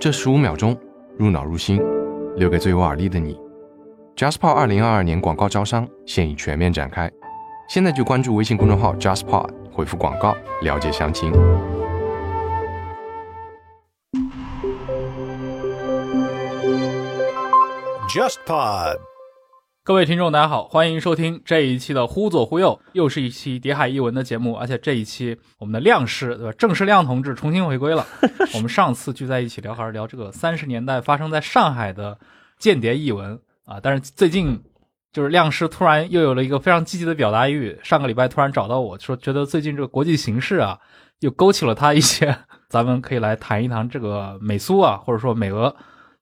这十五秒钟入脑入心，留给最有耳力的你。JustPod 二零二二年广告招商现已全面展开，现在就关注微信公众号 JustPod，回复广告了解详情。JustPod。各位听众，大家好，欢迎收听这一期的《忽左忽右》，又是一期谍海译文的节目。而且这一期我们的亮师，对吧？郑世亮同志重新回归了。我们上次聚在一起聊，还是聊这个三十年代发生在上海的间谍译文啊。但是最近就是亮师突然又有了一个非常积极的表达欲，上个礼拜突然找到我说，觉得最近这个国际形势啊，又勾起了他一些，咱们可以来谈一谈这个美苏啊，或者说美俄。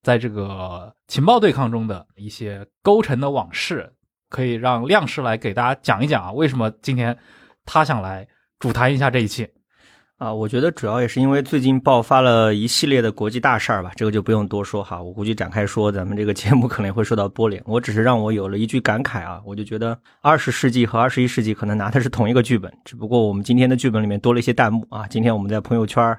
在这个情报对抗中的一些勾陈的往事，可以让亮师来给大家讲一讲啊。为什么今天他想来主谈一下这一期？啊，我觉得主要也是因为最近爆发了一系列的国际大事儿吧，这个就不用多说哈。我估计展开说，咱们这个节目可能会受到波连。我只是让我有了一句感慨啊，我就觉得二十世纪和二十一世纪可能拿的是同一个剧本，只不过我们今天的剧本里面多了一些弹幕啊。今天我们在朋友圈。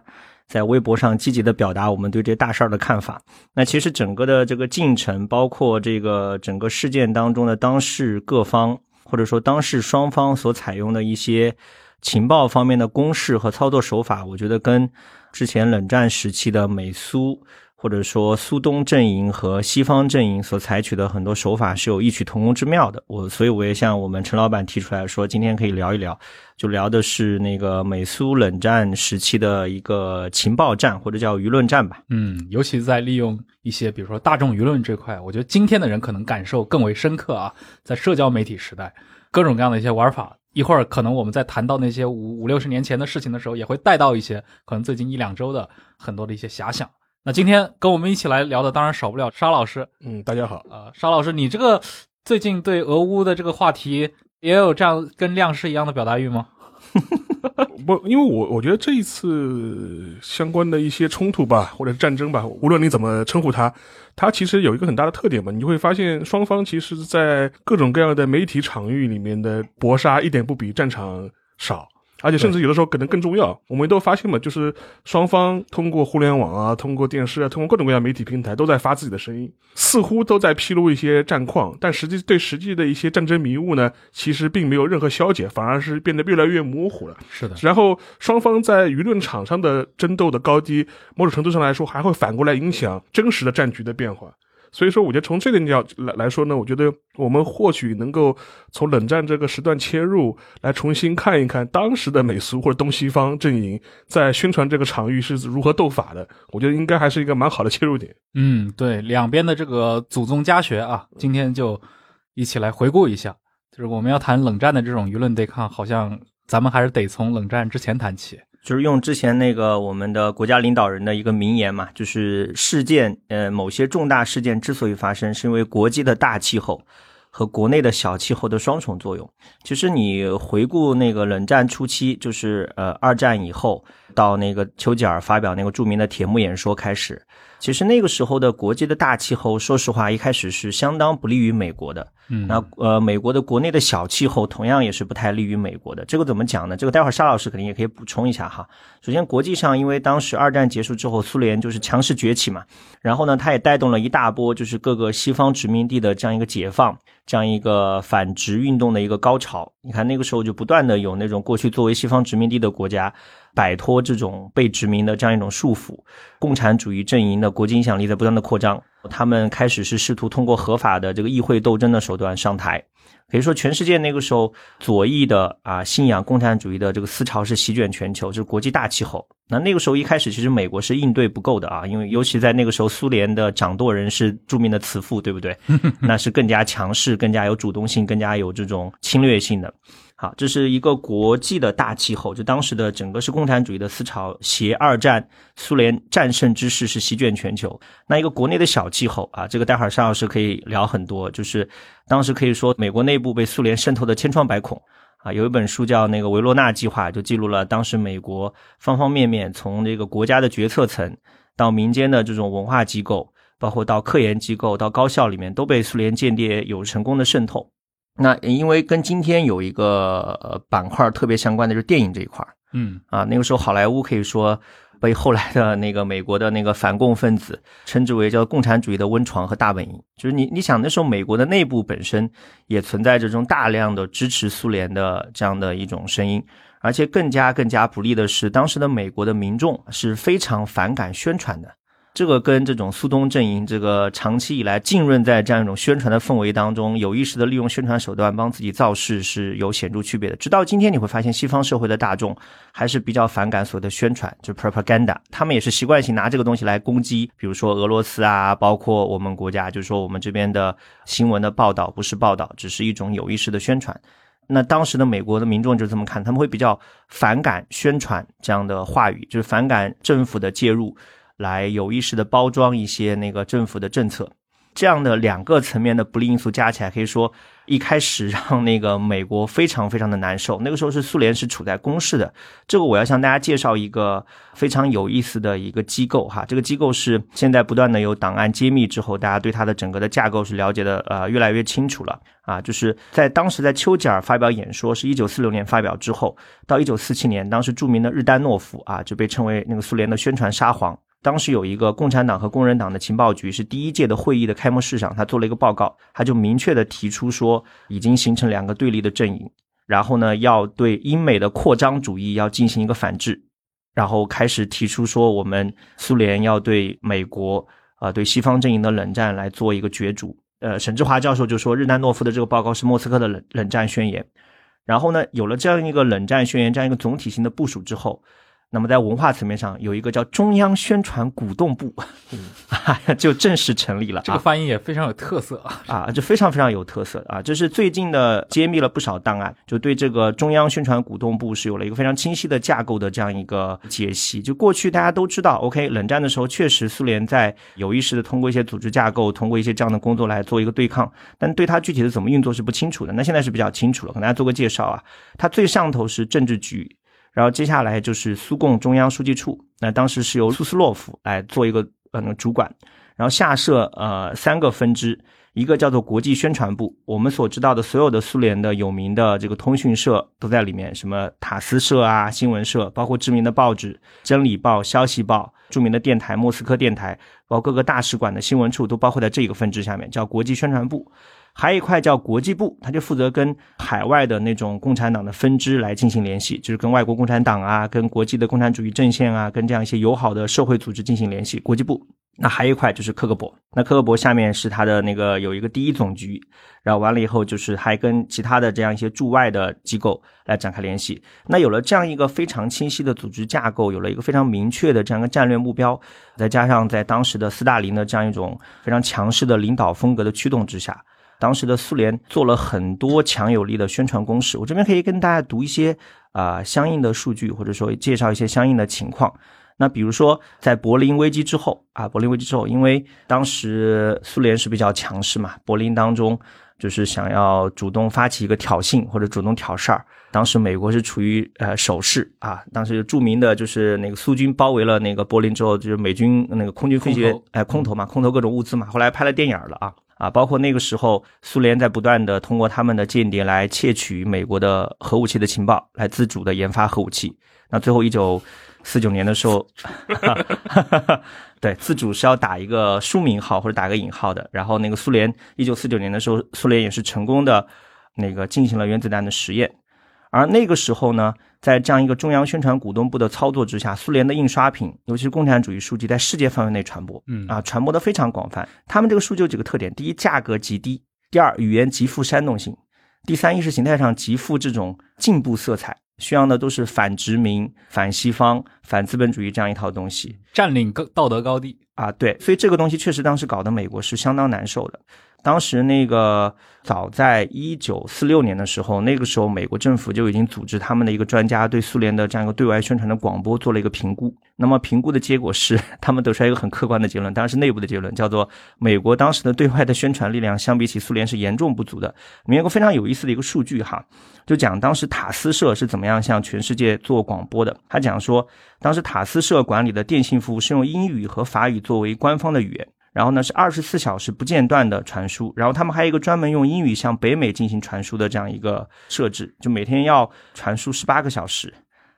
在微博上积极的表达我们对这大事儿的看法。那其实整个的这个进程，包括这个整个事件当中的当事各方，或者说当事双方所采用的一些情报方面的公式和操作手法，我觉得跟之前冷战时期的美苏。或者说苏东阵营和西方阵营所采取的很多手法是有异曲同工之妙的。我所以我也向我们陈老板提出来说，今天可以聊一聊，就聊的是那个美苏冷战时期的一个情报战或者叫舆论战吧。嗯，尤其在利用一些比如说大众舆论这块，我觉得今天的人可能感受更为深刻啊。在社交媒体时代，各种各样的一些玩法，一会儿可能我们在谈到那些五五六十年前的事情的时候，也会带到一些可能最近一两周的很多的一些遐想。那今天跟我们一起来聊的，当然少不了沙老师。嗯，大家好。呃，沙老师，你这个最近对俄乌的这个话题，也有这样跟亮师一样的表达欲吗？不，因为我我觉得这一次相关的一些冲突吧，或者是战争吧，无论你怎么称呼它，它其实有一个很大的特点嘛，你会发现双方其实在各种各样的媒体场域里面的搏杀，一点不比战场少。而且甚至有的时候可能更重要，我们都发现嘛，就是双方通过互联网啊，通过电视啊，通过各种各样媒体平台都在发自己的声音，似乎都在披露一些战况，但实际对实际的一些战争迷雾呢，其实并没有任何消解，反而是变得越来越模糊了。是的。然后双方在舆论场上的争斗的高低，某种程度上来说，还会反过来影响真实的战局的变化。所以说，我觉得从这点角来来说呢，我觉得我们或许能够从冷战这个时段切入，来重新看一看当时的美苏或者东西方阵营在宣传这个场域是如何斗法的。我觉得应该还是一个蛮好的切入点。嗯，对，两边的这个祖宗家学啊，今天就一起来回顾一下。就是我们要谈冷战的这种舆论对抗，好像咱们还是得从冷战之前谈起。就是用之前那个我们的国家领导人的一个名言嘛，就是事件，呃，某些重大事件之所以发生，是因为国际的大气候和国内的小气候的双重作用。其实你回顾那个冷战初期，就是呃二战以后到那个丘吉尔发表那个著名的铁幕演说开始。其实那个时候的国际的大气候，说实话，一开始是相当不利于美国的。嗯，那呃，美国的国内的小气候同样也是不太利于美国的。这个怎么讲呢？这个待会儿沙老师肯定也可以补充一下哈。首先，国际上因为当时二战结束之后，苏联就是强势崛起嘛，然后呢，它也带动了一大波就是各个西方殖民地的这样一个解放，这样一个反殖运动的一个高潮。你看那个时候就不断的有那种过去作为西方殖民地的国家。摆脱这种被殖民的这样一种束缚，共产主义阵营的国际影响力在不断的扩张。他们开始是试图通过合法的这个议会斗争的手段上台。可以说，全世界那个时候左翼的啊信仰共产主义的这个思潮是席卷全球，就是国际大气候。那那个时候一开始，其实美国是应对不够的啊，因为尤其在那个时候，苏联的掌舵人是著名的慈父，对不对？那是更加强势、更加有主动性、更加有这种侵略性的。好，这是一个国际的大气候，就当时的整个是共产主义的思潮，携二战苏联战胜之势是席卷全球。那一个国内的小气候啊，这个待会儿沙老师可以聊很多，就是当时可以说美国内部被苏联渗透的千疮百孔啊。有一本书叫那个维罗纳计划，就记录了当时美国方方面面，从这个国家的决策层到民间的这种文化机构，包括到科研机构到高校里面，都被苏联间谍有成功的渗透。那因为跟今天有一个呃板块特别相关的，就是电影这一块嗯啊，那个时候好莱坞可以说被后来的那个美国的那个反共分子称之为叫共产主义的温床和大本营。就是你你想那时候美国的内部本身也存在着这种大量的支持苏联的这样的一种声音，而且更加更加不利的是，当时的美国的民众是非常反感宣传的。这个跟这种苏东阵营这个长期以来浸润在这样一种宣传的氛围当中，有意识的利用宣传手段帮自己造势是有显著区别的。直到今天，你会发现西方社会的大众还是比较反感所谓的宣传，就 propaganda，他们也是习惯性拿这个东西来攻击，比如说俄罗斯啊，包括我们国家，就是说我们这边的新闻的报道不是报道，只是一种有意识的宣传。那当时的美国的民众就这么看，他们会比较反感宣传这样的话语，就是反感政府的介入。来有意识的包装一些那个政府的政策，这样的两个层面的不利因素加起来，可以说一开始让那个美国非常非常的难受。那个时候是苏联是处在攻势的。这个我要向大家介绍一个非常有意思的一个机构哈，这个机构是现在不断的有档案揭秘之后，大家对它的整个的架构是了解的呃越来越清楚了啊。就是在当时在丘吉尔发表演说是一九四六年发表之后，到一九四七年，当时著名的日丹诺夫啊就被称为那个苏联的宣传沙皇。当时有一个共产党和工人党的情报局，是第一届的会议的开幕式上，他做了一个报告，他就明确的提出说，已经形成两个对立的阵营，然后呢，要对英美的扩张主义要进行一个反制，然后开始提出说，我们苏联要对美国，啊，对西方阵营的冷战来做一个角逐。呃，沈志华教授就说，日丹诺夫的这个报告是莫斯科的冷冷战宣言。然后呢，有了这样一个冷战宣言这样一个总体性的部署之后。那么在文化层面上，有一个叫中央宣传鼓动部，就正式成立了。这个翻译也非常有特色啊！啊，就非常非常有特色啊！这是最近的揭秘了不少档案，就对这个中央宣传鼓动部是有了一个非常清晰的架构的这样一个解析。就过去大家都知道，OK，冷战的时候确实苏联在有意识的通过一些组织架构，通过一些这样的工作来做一个对抗，但对它具体的怎么运作是不清楚的。那现在是比较清楚了，跟大家做个介绍啊。它最上头是政治局。然后接下来就是苏共中央书记处，那当时是由苏斯洛夫来做一个呃主管，然后下设呃三个分支，一个叫做国际宣传部，我们所知道的所有的苏联的有名的这个通讯社都在里面，什么塔斯社啊、新闻社，包括知名的报纸《真理报》《消息报》，著名的电台莫斯科电台，包括各个大使馆的新闻处都包括在这个分支下面，叫国际宣传部。还有一块叫国际部，他就负责跟海外的那种共产党的分支来进行联系，就是跟外国共产党啊、跟国际的共产主义阵线啊、跟这样一些友好的社会组织进行联系。国际部，那还有一块就是克格勃，那克格勃下面是他的那个有一个第一总局，然后完了以后就是还跟其他的这样一些驻外的机构来展开联系。那有了这样一个非常清晰的组织架构，有了一个非常明确的这样一个战略目标，再加上在当时的斯大林的这样一种非常强势的领导风格的驱动之下。当时的苏联做了很多强有力的宣传攻势，我这边可以跟大家读一些啊相应的数据，或者说介绍一些相应的情况。那比如说，在柏林危机之后啊，柏林危机之后，因为当时苏联是比较强势嘛，柏林当中就是想要主动发起一个挑衅或者主动挑事儿。当时美国是处于呃守势啊，当时著名的就是那个苏军包围了那个柏林之后，就是美军那个空军飞行员哎空投嘛，空投各种物资嘛，后来拍了电影了啊。啊，包括那个时候，苏联在不断的通过他们的间谍来窃取美国的核武器的情报，来自主的研发核武器。那最后一九四九年的时候，对，自主是要打一个书名号或者打个引号的。然后那个苏联一九四九年的时候，苏联也是成功的那个进行了原子弹的实验。而那个时候呢，在这样一个中央宣传股东部的操作之下，苏联的印刷品，尤其是共产主义书籍，在世界范围内传播，嗯啊，传播的非常广泛。他们这个书就有几个特点：第一，价格极低；第二，语言极富煽动性；第三，意识形态上极富这种进步色彩，宣扬的都是反殖民、反西方、反资本主义这样一套东西，占领高道德高地啊。对，所以这个东西确实当时搞得美国是相当难受的。当时那个早在一九四六年的时候，那个时候美国政府就已经组织他们的一个专家对苏联的这样一个对外宣传的广播做了一个评估。那么评估的结果是，他们得出来一个很客观的结论，当然是内部的结论，叫做美国当时的对外的宣传力量相比起苏联是严重不足的。里面有个非常有意思的一个数据哈，就讲当时塔斯社是怎么样向全世界做广播的。他讲说，当时塔斯社管理的电信服务是用英语和法语作为官方的语言。然后呢，是二十四小时不间断的传输。然后他们还有一个专门用英语向北美进行传输的这样一个设置，就每天要传输十八个小时，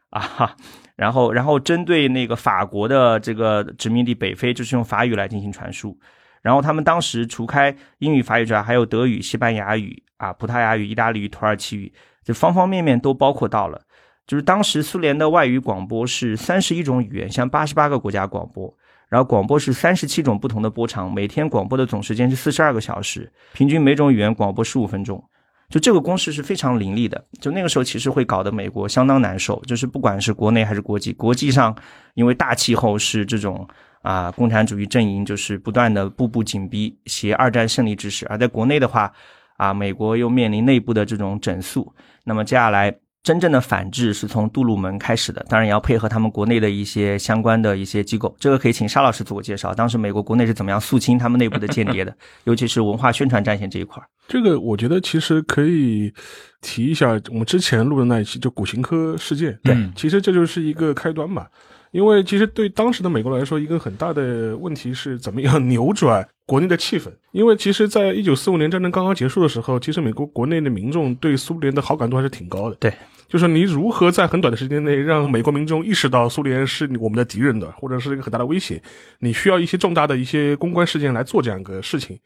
啊哈。然后然后针对那个法国的这个殖民地北非，就是用法语来进行传输。然后他们当时除开英语、法语之外，还有德语、西班牙语啊、葡萄牙语、意大利语、土耳其语，就方方面面都包括到了。就是当时苏联的外语广播是三十一种语言，向八十八个国家广播。然后广播是三十七种不同的波长，每天广播的总时间是四十二个小时，平均每种语言广播十五分钟。就这个公式是非常凌厉的。就那个时候，其实会搞得美国相当难受。就是不管是国内还是国际，国际上因为大气候是这种啊，共产主义阵营就是不断的步步紧逼，携二战胜利之势；而在国内的话，啊，美国又面临内部的这种整肃。那么接下来。真正的反制是从杜鲁门开始的，当然也要配合他们国内的一些相关的一些机构。这个可以请沙老师自我介绍。当时美国国内是怎么样肃清他们内部的间谍的，尤其是文化宣传战线这一块。这个我觉得其实可以提一下，我们之前录的那一期就古琴科事件。对，其实这就是一个开端吧。因为其实对当时的美国来说，一个很大的问题是怎么样扭转国内的气氛。因为其实，在一九四五年战争刚刚结束的时候，其实美国国内的民众对苏联的好感度还是挺高的。对。就是你如何在很短的时间内让美国民众意识到苏联是我们的敌人的，或者是一个很大的威胁？你需要一些重大的一些公关事件来做这样一个事情。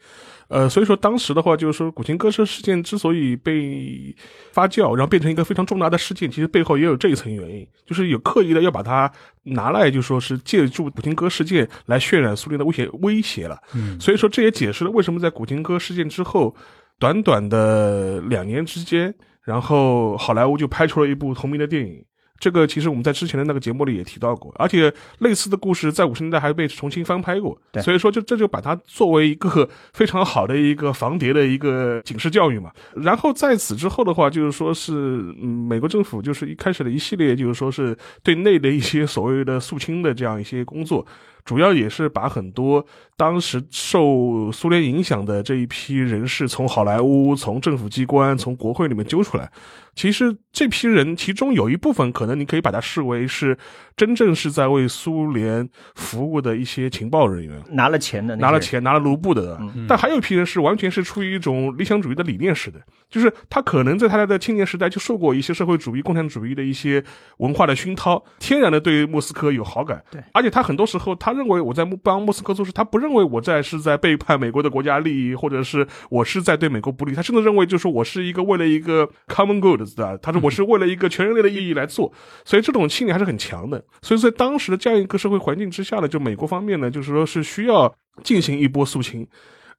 呃，所以说当时的话，就是说古琴歌社事件之所以被发酵，然后变成一个非常重大的事件，其实背后也有这一层原因，就是有刻意的要把它拿来，就说是借助古琴歌事件来渲染苏联的威胁威胁了。嗯，所以说这也解释了为什么在古琴歌事件之后，短短的两年之间。然后好莱坞就拍出了一部同名的电影，这个其实我们在之前的那个节目里也提到过，而且类似的故事在五十年代还被重新翻拍过，所以说就这就把它作为一个非常好的一个防谍的一个警示教育嘛。然后在此之后的话，就是说是嗯美国政府就是一开始的一系列就是说是对内的一些所谓的肃清的这样一些工作。主要也是把很多当时受苏联影响的这一批人士，从好莱坞、从政府机关、从国会里面揪出来。其实这批人，其中有一部分可能你可以把它视为是真正是在为苏联服务的一些情报人员，拿了钱的，拿了钱，拿了卢布的。但还有一批人是完全是出于一种理想主义的理念式的，就是他可能在他的青年时代就受过一些社会主义、共产主义的一些文化的熏陶，天然的对莫斯科有好感。对，而且他很多时候他认为我在帮莫斯科做事，他不认为我在是在背叛美国的国家利益，或者是我是在对美国不利，他甚至认为就是我是一个为了一个 common good。的，他说我是为了一个全人类的意义来做，所以这种心理还是很强的。所以在当时的这样一个社会环境之下呢，就美国方面呢，就是说是需要进行一波肃清。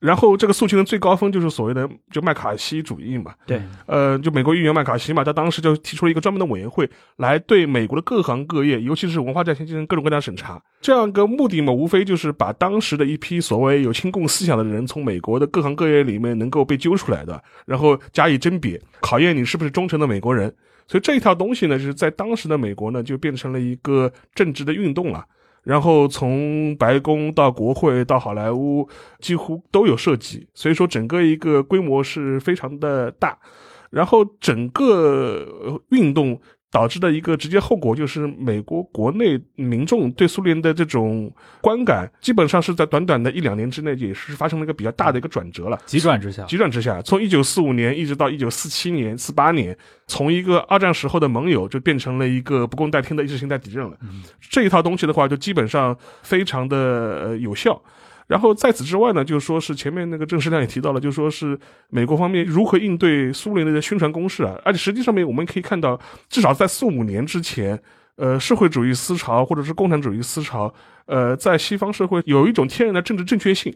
然后这个诉求的最高峰就是所谓的就麦卡锡主义嘛，对，呃，就美国议员麦卡锡嘛，他当时就提出了一个专门的委员会来对美国的各行各业，尤其是文化战线进行各种各样的审查。这样一个目的嘛，无非就是把当时的一批所谓有亲共思想的人从美国的各行各业里面能够被揪出来的，然后加以甄别，考验你是不是忠诚的美国人。所以这一套东西呢，就是在当时的美国呢，就变成了一个政治的运动了。然后从白宫到国会到好莱坞，几乎都有涉及，所以说整个一个规模是非常的大，然后整个运动。导致的一个直接后果就是，美国国内民众对苏联的这种观感，基本上是在短短的一两年之内，也是发生了一个比较大的一个转折了。急转直下，急转直下，从一九四五年一直到一九四七年、四八年，从一个二战时候的盟友，就变成了一个不共戴天的意识形态敌人了。这一套东西的话，就基本上非常的有效。然后在此之外呢，就是说是前面那个郑世亮也提到了，就说是美国方面如何应对苏联的宣传攻势啊，而且实际上面我们可以看到，至少在四五年之前，呃，社会主义思潮或者是共产主义思潮，呃，在西方社会有一种天然的政治正确性。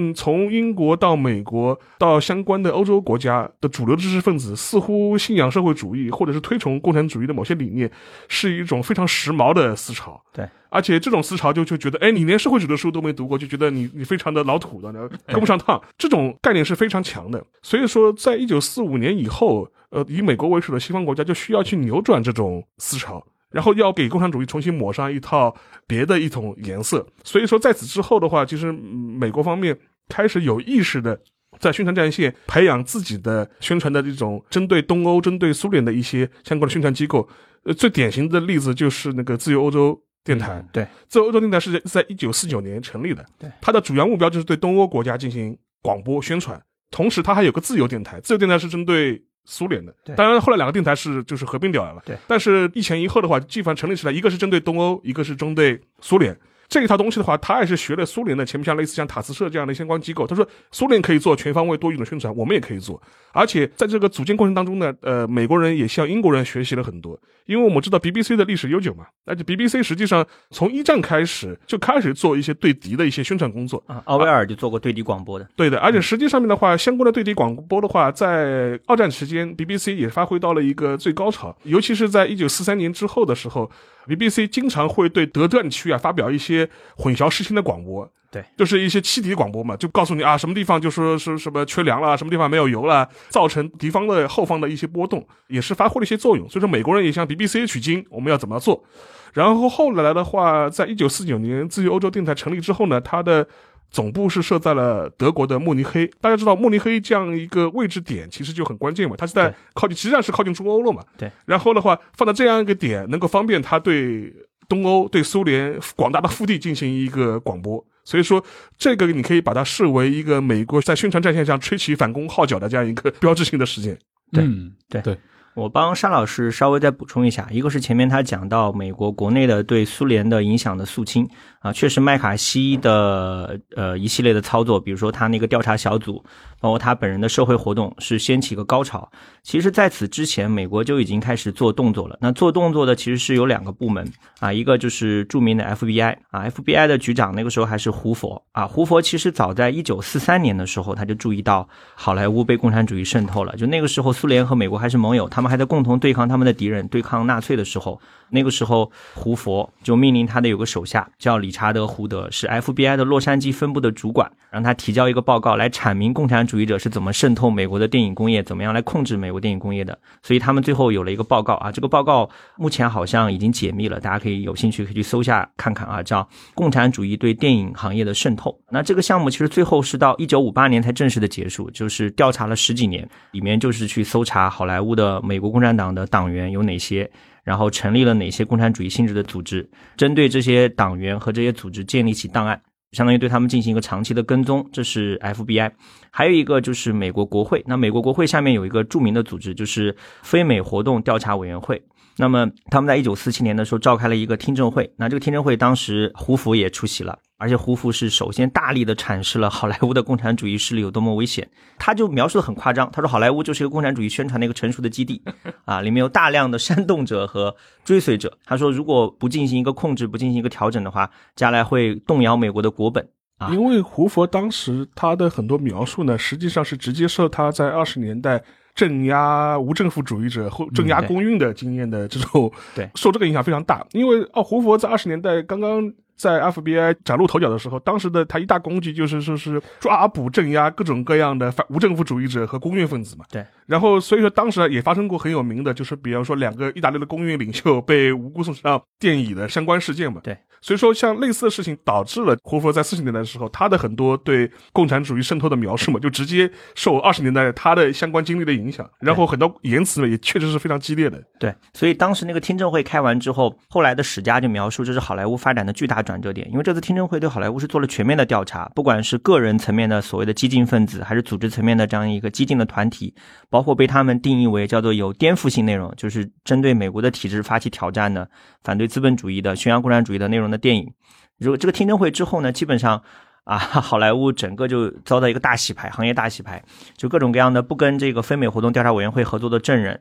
嗯，从英国到美国到相关的欧洲国家的主流知识分子，似乎信仰社会主义或者是推崇共产主义的某些理念，是一种非常时髦的思潮。对，而且这种思潮就就觉得，哎，你连社会主义的书都没读过，就觉得你你非常的老土的，跟不上趟。这种概念是非常强的。所以说，在一九四五年以后，呃，以美国为首的西方国家就需要去扭转这种思潮。然后要给共产主义重新抹上一套别的一种颜色，所以说在此之后的话，其实美国方面开始有意识的在宣传战线培养自己的宣传的这种针对东欧、针对苏联的一些相关的宣传机构。呃，最典型的例子就是那个自由欧洲电台。对，自由欧洲电台是在一九四九年成立的。对，它的主要目标就是对东欧国家进行广播宣传，同时它还有个自由电台，自由电台是针对。苏联的对。当然后来两个电台是就是合并掉了。对但是一前一后的话，基本上成立起来，一个是针对东欧，一个是针对苏联。这一套东西的话，他也是学了苏联的前面像类似像塔斯社这样的相关机构。他说，苏联可以做全方位多语种宣传，我们也可以做。而且在这个组建过程当中呢，呃，美国人也向英国人学习了很多。因为我们知道 BBC 的历史悠久嘛，而且 BBC 实际上从一战开始就开始做一些对敌的一些宣传工作。啊，奥威尔就做过对敌广播的。对的，而且实际上面的话，相关的对敌广播的话，在二战期间，BBC 也发挥到了一个最高潮，尤其是在一九四三年之后的时候，BBC 经常会对德战区啊发表一些混淆视听的广播。对，就是一些欺敌广播嘛，就告诉你啊，什么地方就说是什么缺粮了，什么地方没有油了，造成敌方的后方的一些波动，也是发挥了一些作用。所以说，美国人也向 BBC 取经，我们要怎么做？然后后来的话，在一九四九年自由欧洲电台成立之后呢，它的总部是设在了德国的慕尼黑。大家知道慕尼黑这样一个位置点其实就很关键嘛，它是在靠近，实际上是靠近中欧了嘛。对。然后的话，放在这样一个点，能够方便它对东欧、对苏联广大的腹地进行一个广播。所以说，这个你可以把它视为一个美国在宣传战线上吹起反攻号角的这样一个标志性的事件。对嗯，对对，我帮沙老师稍微再补充一下，一个是前面他讲到美国国内的对苏联的影响的肃清啊，确实麦卡锡的呃一系列的操作，比如说他那个调查小组，包括他本人的社会活动，是掀起一个高潮。其实，在此之前，美国就已经开始做动作了。那做动作的其实是有两个部门啊，一个就是著名的 FBI 啊，FBI 的局长那个时候还是胡佛啊。胡佛其实早在一九四三年的时候，他就注意到好莱坞被共产主义渗透了。就那个时候，苏联和美国还是盟友，他们还在共同对抗他们的敌人，对抗纳粹的时候，那个时候胡佛就命令他的有个手下叫李理查德·胡德，是 FBI 的洛杉矶分部的主管，让他提交一个报告来阐明共产主义者是怎么渗透美国的电影工业，怎么样来控制美国电影工业的。所以他们最后有了一个报告啊，这个报告目前好像已经解密了，大家可以有兴趣可以去搜下看看啊，叫《共产主义对电影行业的渗透》。那这个项目其实最后是到一九五八年才正式的结束，就是调查了十几年，里面就是去搜查好莱坞的美国共产党的党员有哪些。然后成立了哪些共产主义性质的组织，针对这些党员和这些组织建立起档案，相当于对他们进行一个长期的跟踪，这是 FBI。还有一个就是美国国会，那美国国会下面有一个著名的组织，就是非美活动调查委员会。那么他们在一九四七年的时候召开了一个听证会，那这个听证会当时胡佛也出席了，而且胡佛是首先大力的阐释了好莱坞的共产主义势力有多么危险，他就描述的很夸张，他说好莱坞就是一个共产主义宣传的一个成熟的基地，啊，里面有大量的煽动者和追随者。他说如果不进行一个控制，不进行一个调整的话，将来会动摇美国的国本。啊因为胡佛当时他的很多描述呢，实际上是直接受他在二十年代镇压无政府主义者或镇压对公运的经验的这种，对受这个影响非常大。因为哦，胡佛在二十年代刚刚在 FBI 崭露头角的时候，当时的他一大工具就是说是抓捕镇压各种各样的反无政府主义者和公运分子嘛。对。然后所以说当时也发生过很有名的，就是比方说两个意大利的公运领袖被无辜送上电椅的相关事件嘛。对。所以说，像类似的事情导致了胡佛在四十年代的时候，他的很多对共产主义渗透的描述嘛，就直接受二十年代他的相关经历的影响，然后很多言辞呢也确实是非常激烈的。对，所以当时那个听证会开完之后，后来的史家就描述这是好莱坞发展的巨大转折点，因为这次听证会对好莱坞是做了全面的调查，不管是个人层面的所谓的激进分子，还是组织层面的这样一个激进的团体，包括被他们定义为叫做有颠覆性内容，就是针对美国的体制发起挑战的、反对资本主义的、宣扬共产主义的内容的电影。如果这个听证会之后呢，基本上。啊，好莱坞整个就遭到一个大洗牌，行业大洗牌，就各种各样的不跟这个非美活动调查委员会合作的证人，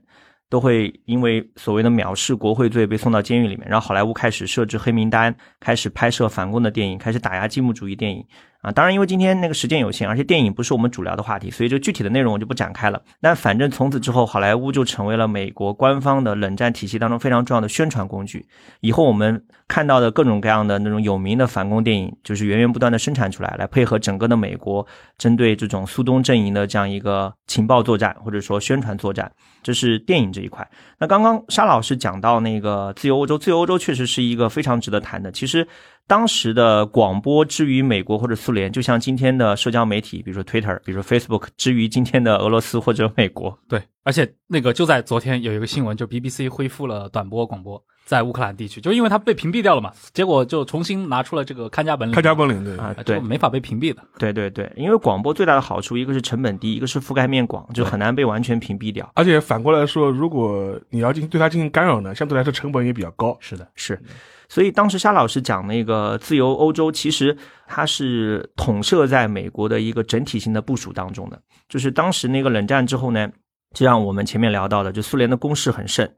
都会因为所谓的藐视国会罪被送到监狱里面。然后好莱坞开始设置黑名单，开始拍摄反共的电影，开始打压进步主义电影。啊，当然，因为今天那个时间有限，而且电影不是我们主聊的话题，所以这具体的内容我就不展开了。但反正从此之后，好莱坞就成为了美国官方的冷战体系当中非常重要的宣传工具。以后我们看到的各种各样的那种有名的反攻电影，就是源源不断的生产出来，来配合整个的美国针对这种苏东阵营的这样一个情报作战或者说宣传作战。这是电影这一块。那刚刚沙老师讲到那个自由欧洲，自由欧洲确实是一个非常值得谈的。其实。当时的广播之于美国或者苏联，就像今天的社交媒体，比如说 Twitter，比如说 Facebook 之于今天的俄罗斯或者美国。对，而且那个就在昨天有一个新闻，就 BBC 恢复了短波广播。在乌克兰地区，就因为它被屏蔽掉了嘛，结果就重新拿出了这个看家本领，看家本领对啊，啊，对，没法被屏蔽的。对对对，因为广播最大的好处，一个是成本低，一个是覆盖面广，就很难被完全屏蔽掉。而且反过来说，如果你要进行对它进行干扰呢，相对来说成本也比较高。是的，是，所以当时沙老师讲那个自由欧洲，其实它是统摄在美国的一个整体性的部署当中的。就是当时那个冷战之后呢，就像我们前面聊到的，就苏联的攻势很盛，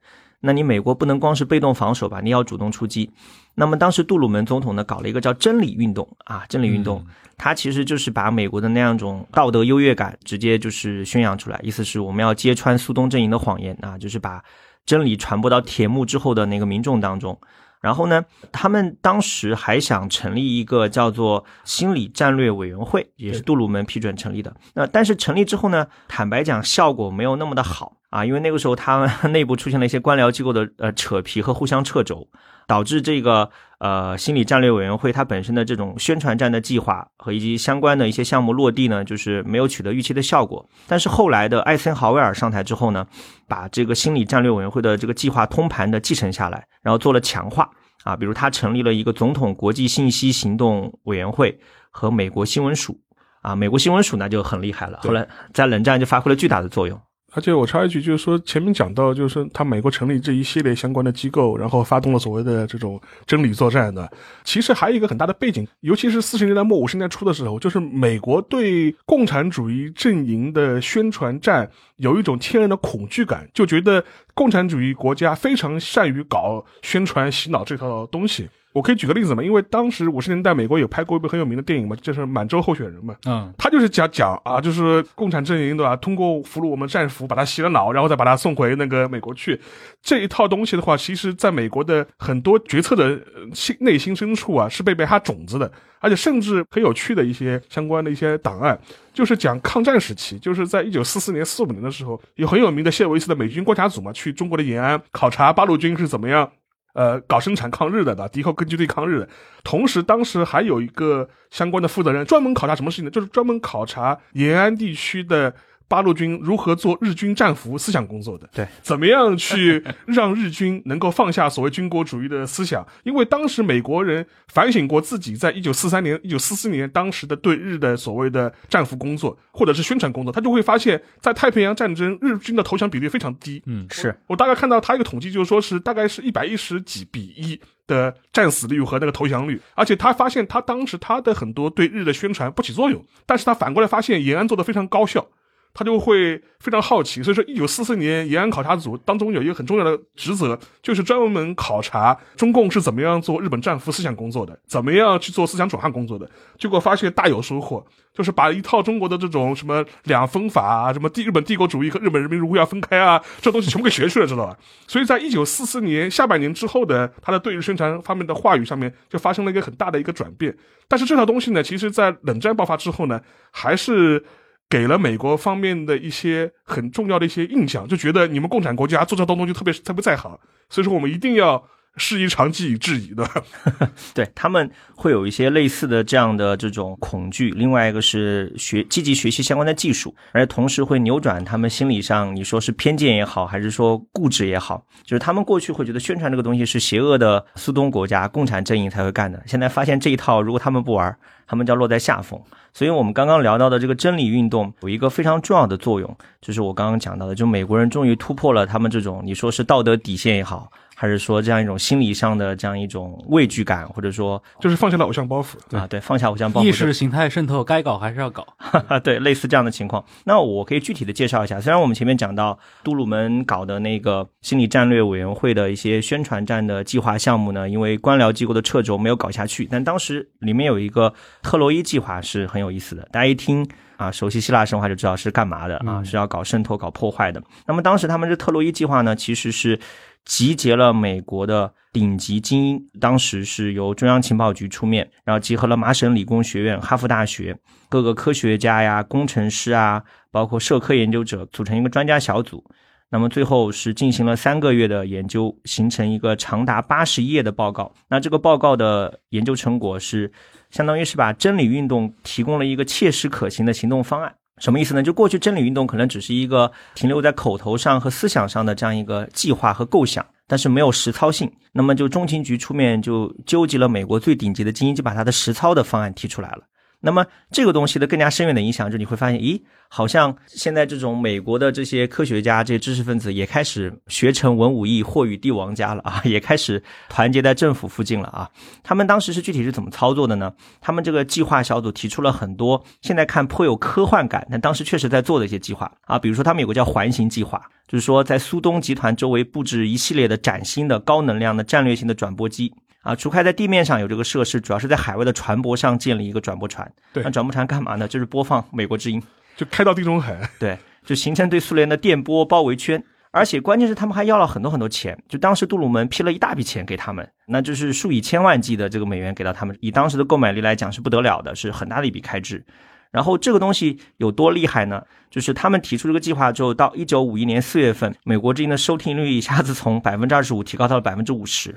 那你美国不能光是被动防守吧，你要主动出击。那么当时杜鲁门总统呢搞了一个叫真理运动啊，真理运动，它其实就是把美国的那样一种道德优越感直接就是宣扬出来，意思是我们要揭穿苏东阵营的谎言啊，就是把真理传播到铁幕之后的那个民众当中。然后呢，他们当时还想成立一个叫做心理战略委员会，也是杜鲁门批准成立的。那但是成立之后呢，坦白讲效果没有那么的好啊，因为那个时候他们 内部出现了一些官僚机构的呃扯皮和互相掣肘，导致这个呃心理战略委员会它本身的这种宣传战的计划和以及相关的一些项目落地呢，就是没有取得预期的效果。但是后来的艾森豪威尔上台之后呢，把这个心理战略委员会的这个计划通盘的继承下来，然后做了强化啊，比如他成立了一个总统国际信息行动委员会和美国新闻署啊，美国新闻署那就很厉害了，后来在冷战就发挥了巨大的作用。而且我插一句，就是说前面讲到，就是他美国成立这一系列相关的机构，然后发动了所谓的这种真理作战的。其实还有一个很大的背景，尤其是四十年代末五十年代初的时候，就是美国对共产主义阵营的宣传战有一种天然的恐惧感，就觉得共产主义国家非常善于搞宣传洗脑这套东西。我可以举个例子嘛，因为当时五十年代美国有拍过一部很有名的电影嘛，就是《满洲候选人》嘛。嗯，他就是讲讲啊，就是共产阵营对吧？通过俘虏我们战俘，把他洗了脑，然后再把他送回那个美国去。这一套东西的话，其实在美国的很多决策的呃心内心深处啊，是被被他种子的。而且甚至很有趣的一些相关的一些档案，就是讲抗战时期，就是在一九四四年、四五年的时候，有很有名的谢维斯的美军观察组嘛，去中国的延安考察八路军是怎么样。呃，搞生产抗日的，的敌后根据地抗日的，同时当时还有一个相关的负责人，专门考察什么事情呢？就是专门考察延安地区的八路军如何做日军战俘思想工作的。对，怎么样去让日军能够放下所谓军国主义的思想？因为当时美国人反省过自己在一九四三年、一九四四年当时的对日的所谓的战俘工作或者是宣传工作，他就会发现，在太平洋战争日军的投降比例非常低。嗯是我大概看到他一个统计，就是说是大概是一百一十几比一的战死率和那个投降率，而且他发现他当时他的很多对日的宣传不起作用，但是他反过来发现延安做的非常高效。他就会非常好奇，所以说，一九四四年延安考察组当中有一个很重要的职责，就是专门考察中共是怎么样做日本战俘思想工作的，怎么样去做思想转换工作的。结果发现大有收获，就是把一套中国的这种什么两分法啊，什么帝日本帝国主义和日本人民如何要分开啊，这东西全部给学去了，知道吧？所以在一九四四年下半年之后的他的对日宣传方面的话语上面，就发生了一个很大的一个转变。但是这套东西呢，其实在冷战爆发之后呢，还是。给了美国方面的一些很重要的一些印象，就觉得你们共产国家做这东东西特别特别在行，所以说我们一定要师夷长技以制夷，对吧？对他们会有一些类似的这样的这种恐惧，另外一个是学积极学习相关的技术，而且同时会扭转他们心理上你说是偏见也好，还是说固执也好，就是他们过去会觉得宣传这个东西是邪恶的苏东国家共产阵营才会干的，现在发现这一套如果他们不玩，他们就要落在下风。所以我们刚刚聊到的这个真理运动有一个非常重要的作用，就是我刚刚讲到的，就美国人终于突破了他们这种你说是道德底线也好。还是说这样一种心理上的这样一种畏惧感，或者说就是放下了偶像包袱啊，对，放下偶像包袱，意识形态渗透，该搞还是要搞，对，类似这样的情况。那我可以具体的介绍一下，虽然我们前面讲到杜鲁门搞的那个心理战略委员会的一些宣传战的计划项目呢，因为官僚机构的掣肘没有搞下去，但当时里面有一个特洛伊计划是很有意思的，大家一听。啊，熟悉希腊神话就知道是干嘛的啊，是要搞渗透、搞破坏的。那么当时他们这特洛伊计划呢，其实是集结了美国的顶级精英，当时是由中央情报局出面，然后集合了麻省理工学院、哈佛大学各个科学家呀、工程师啊，包括社科研究者，组成一个专家小组。那么最后是进行了三个月的研究，形成一个长达八十页的报告。那这个报告的研究成果是。相当于是把真理运动提供了一个切实可行的行动方案，什么意思呢？就过去真理运动可能只是一个停留在口头上和思想上的这样一个计划和构想，但是没有实操性。那么就中情局出面就纠集了美国最顶级的精英，就把他的实操的方案提出来了。那么这个东西的更加深远的影响，就你会发现，咦，好像现在这种美国的这些科学家、这些知识分子也开始学成文武艺，或与帝王家了啊，也开始团结在政府附近了啊。他们当时是具体是怎么操作的呢？他们这个计划小组提出了很多现在看颇有科幻感，但当时确实在做的一些计划啊，比如说他们有个叫环形计划，就是说在苏东集团周围布置一系列的崭新的高能量的战略性的转播机。啊，除开在地面上有这个设施，主要是在海外的船舶上建立一个转播船。对那转播船干嘛呢？就是播放美国之音。就开到地中海，对，就形成对苏联的电波包围圈。而且关键是他们还要了很多很多钱，就当时杜鲁门批了一大笔钱给他们，那就是数以千万计的这个美元给到他们，以当时的购买力来讲是不得了的，是很大的一笔开支。然后这个东西有多厉害呢？就是他们提出这个计划之后，到一九五一年四月份，美国之音的收听率一下子从百分之二十五提高到了百分之五十，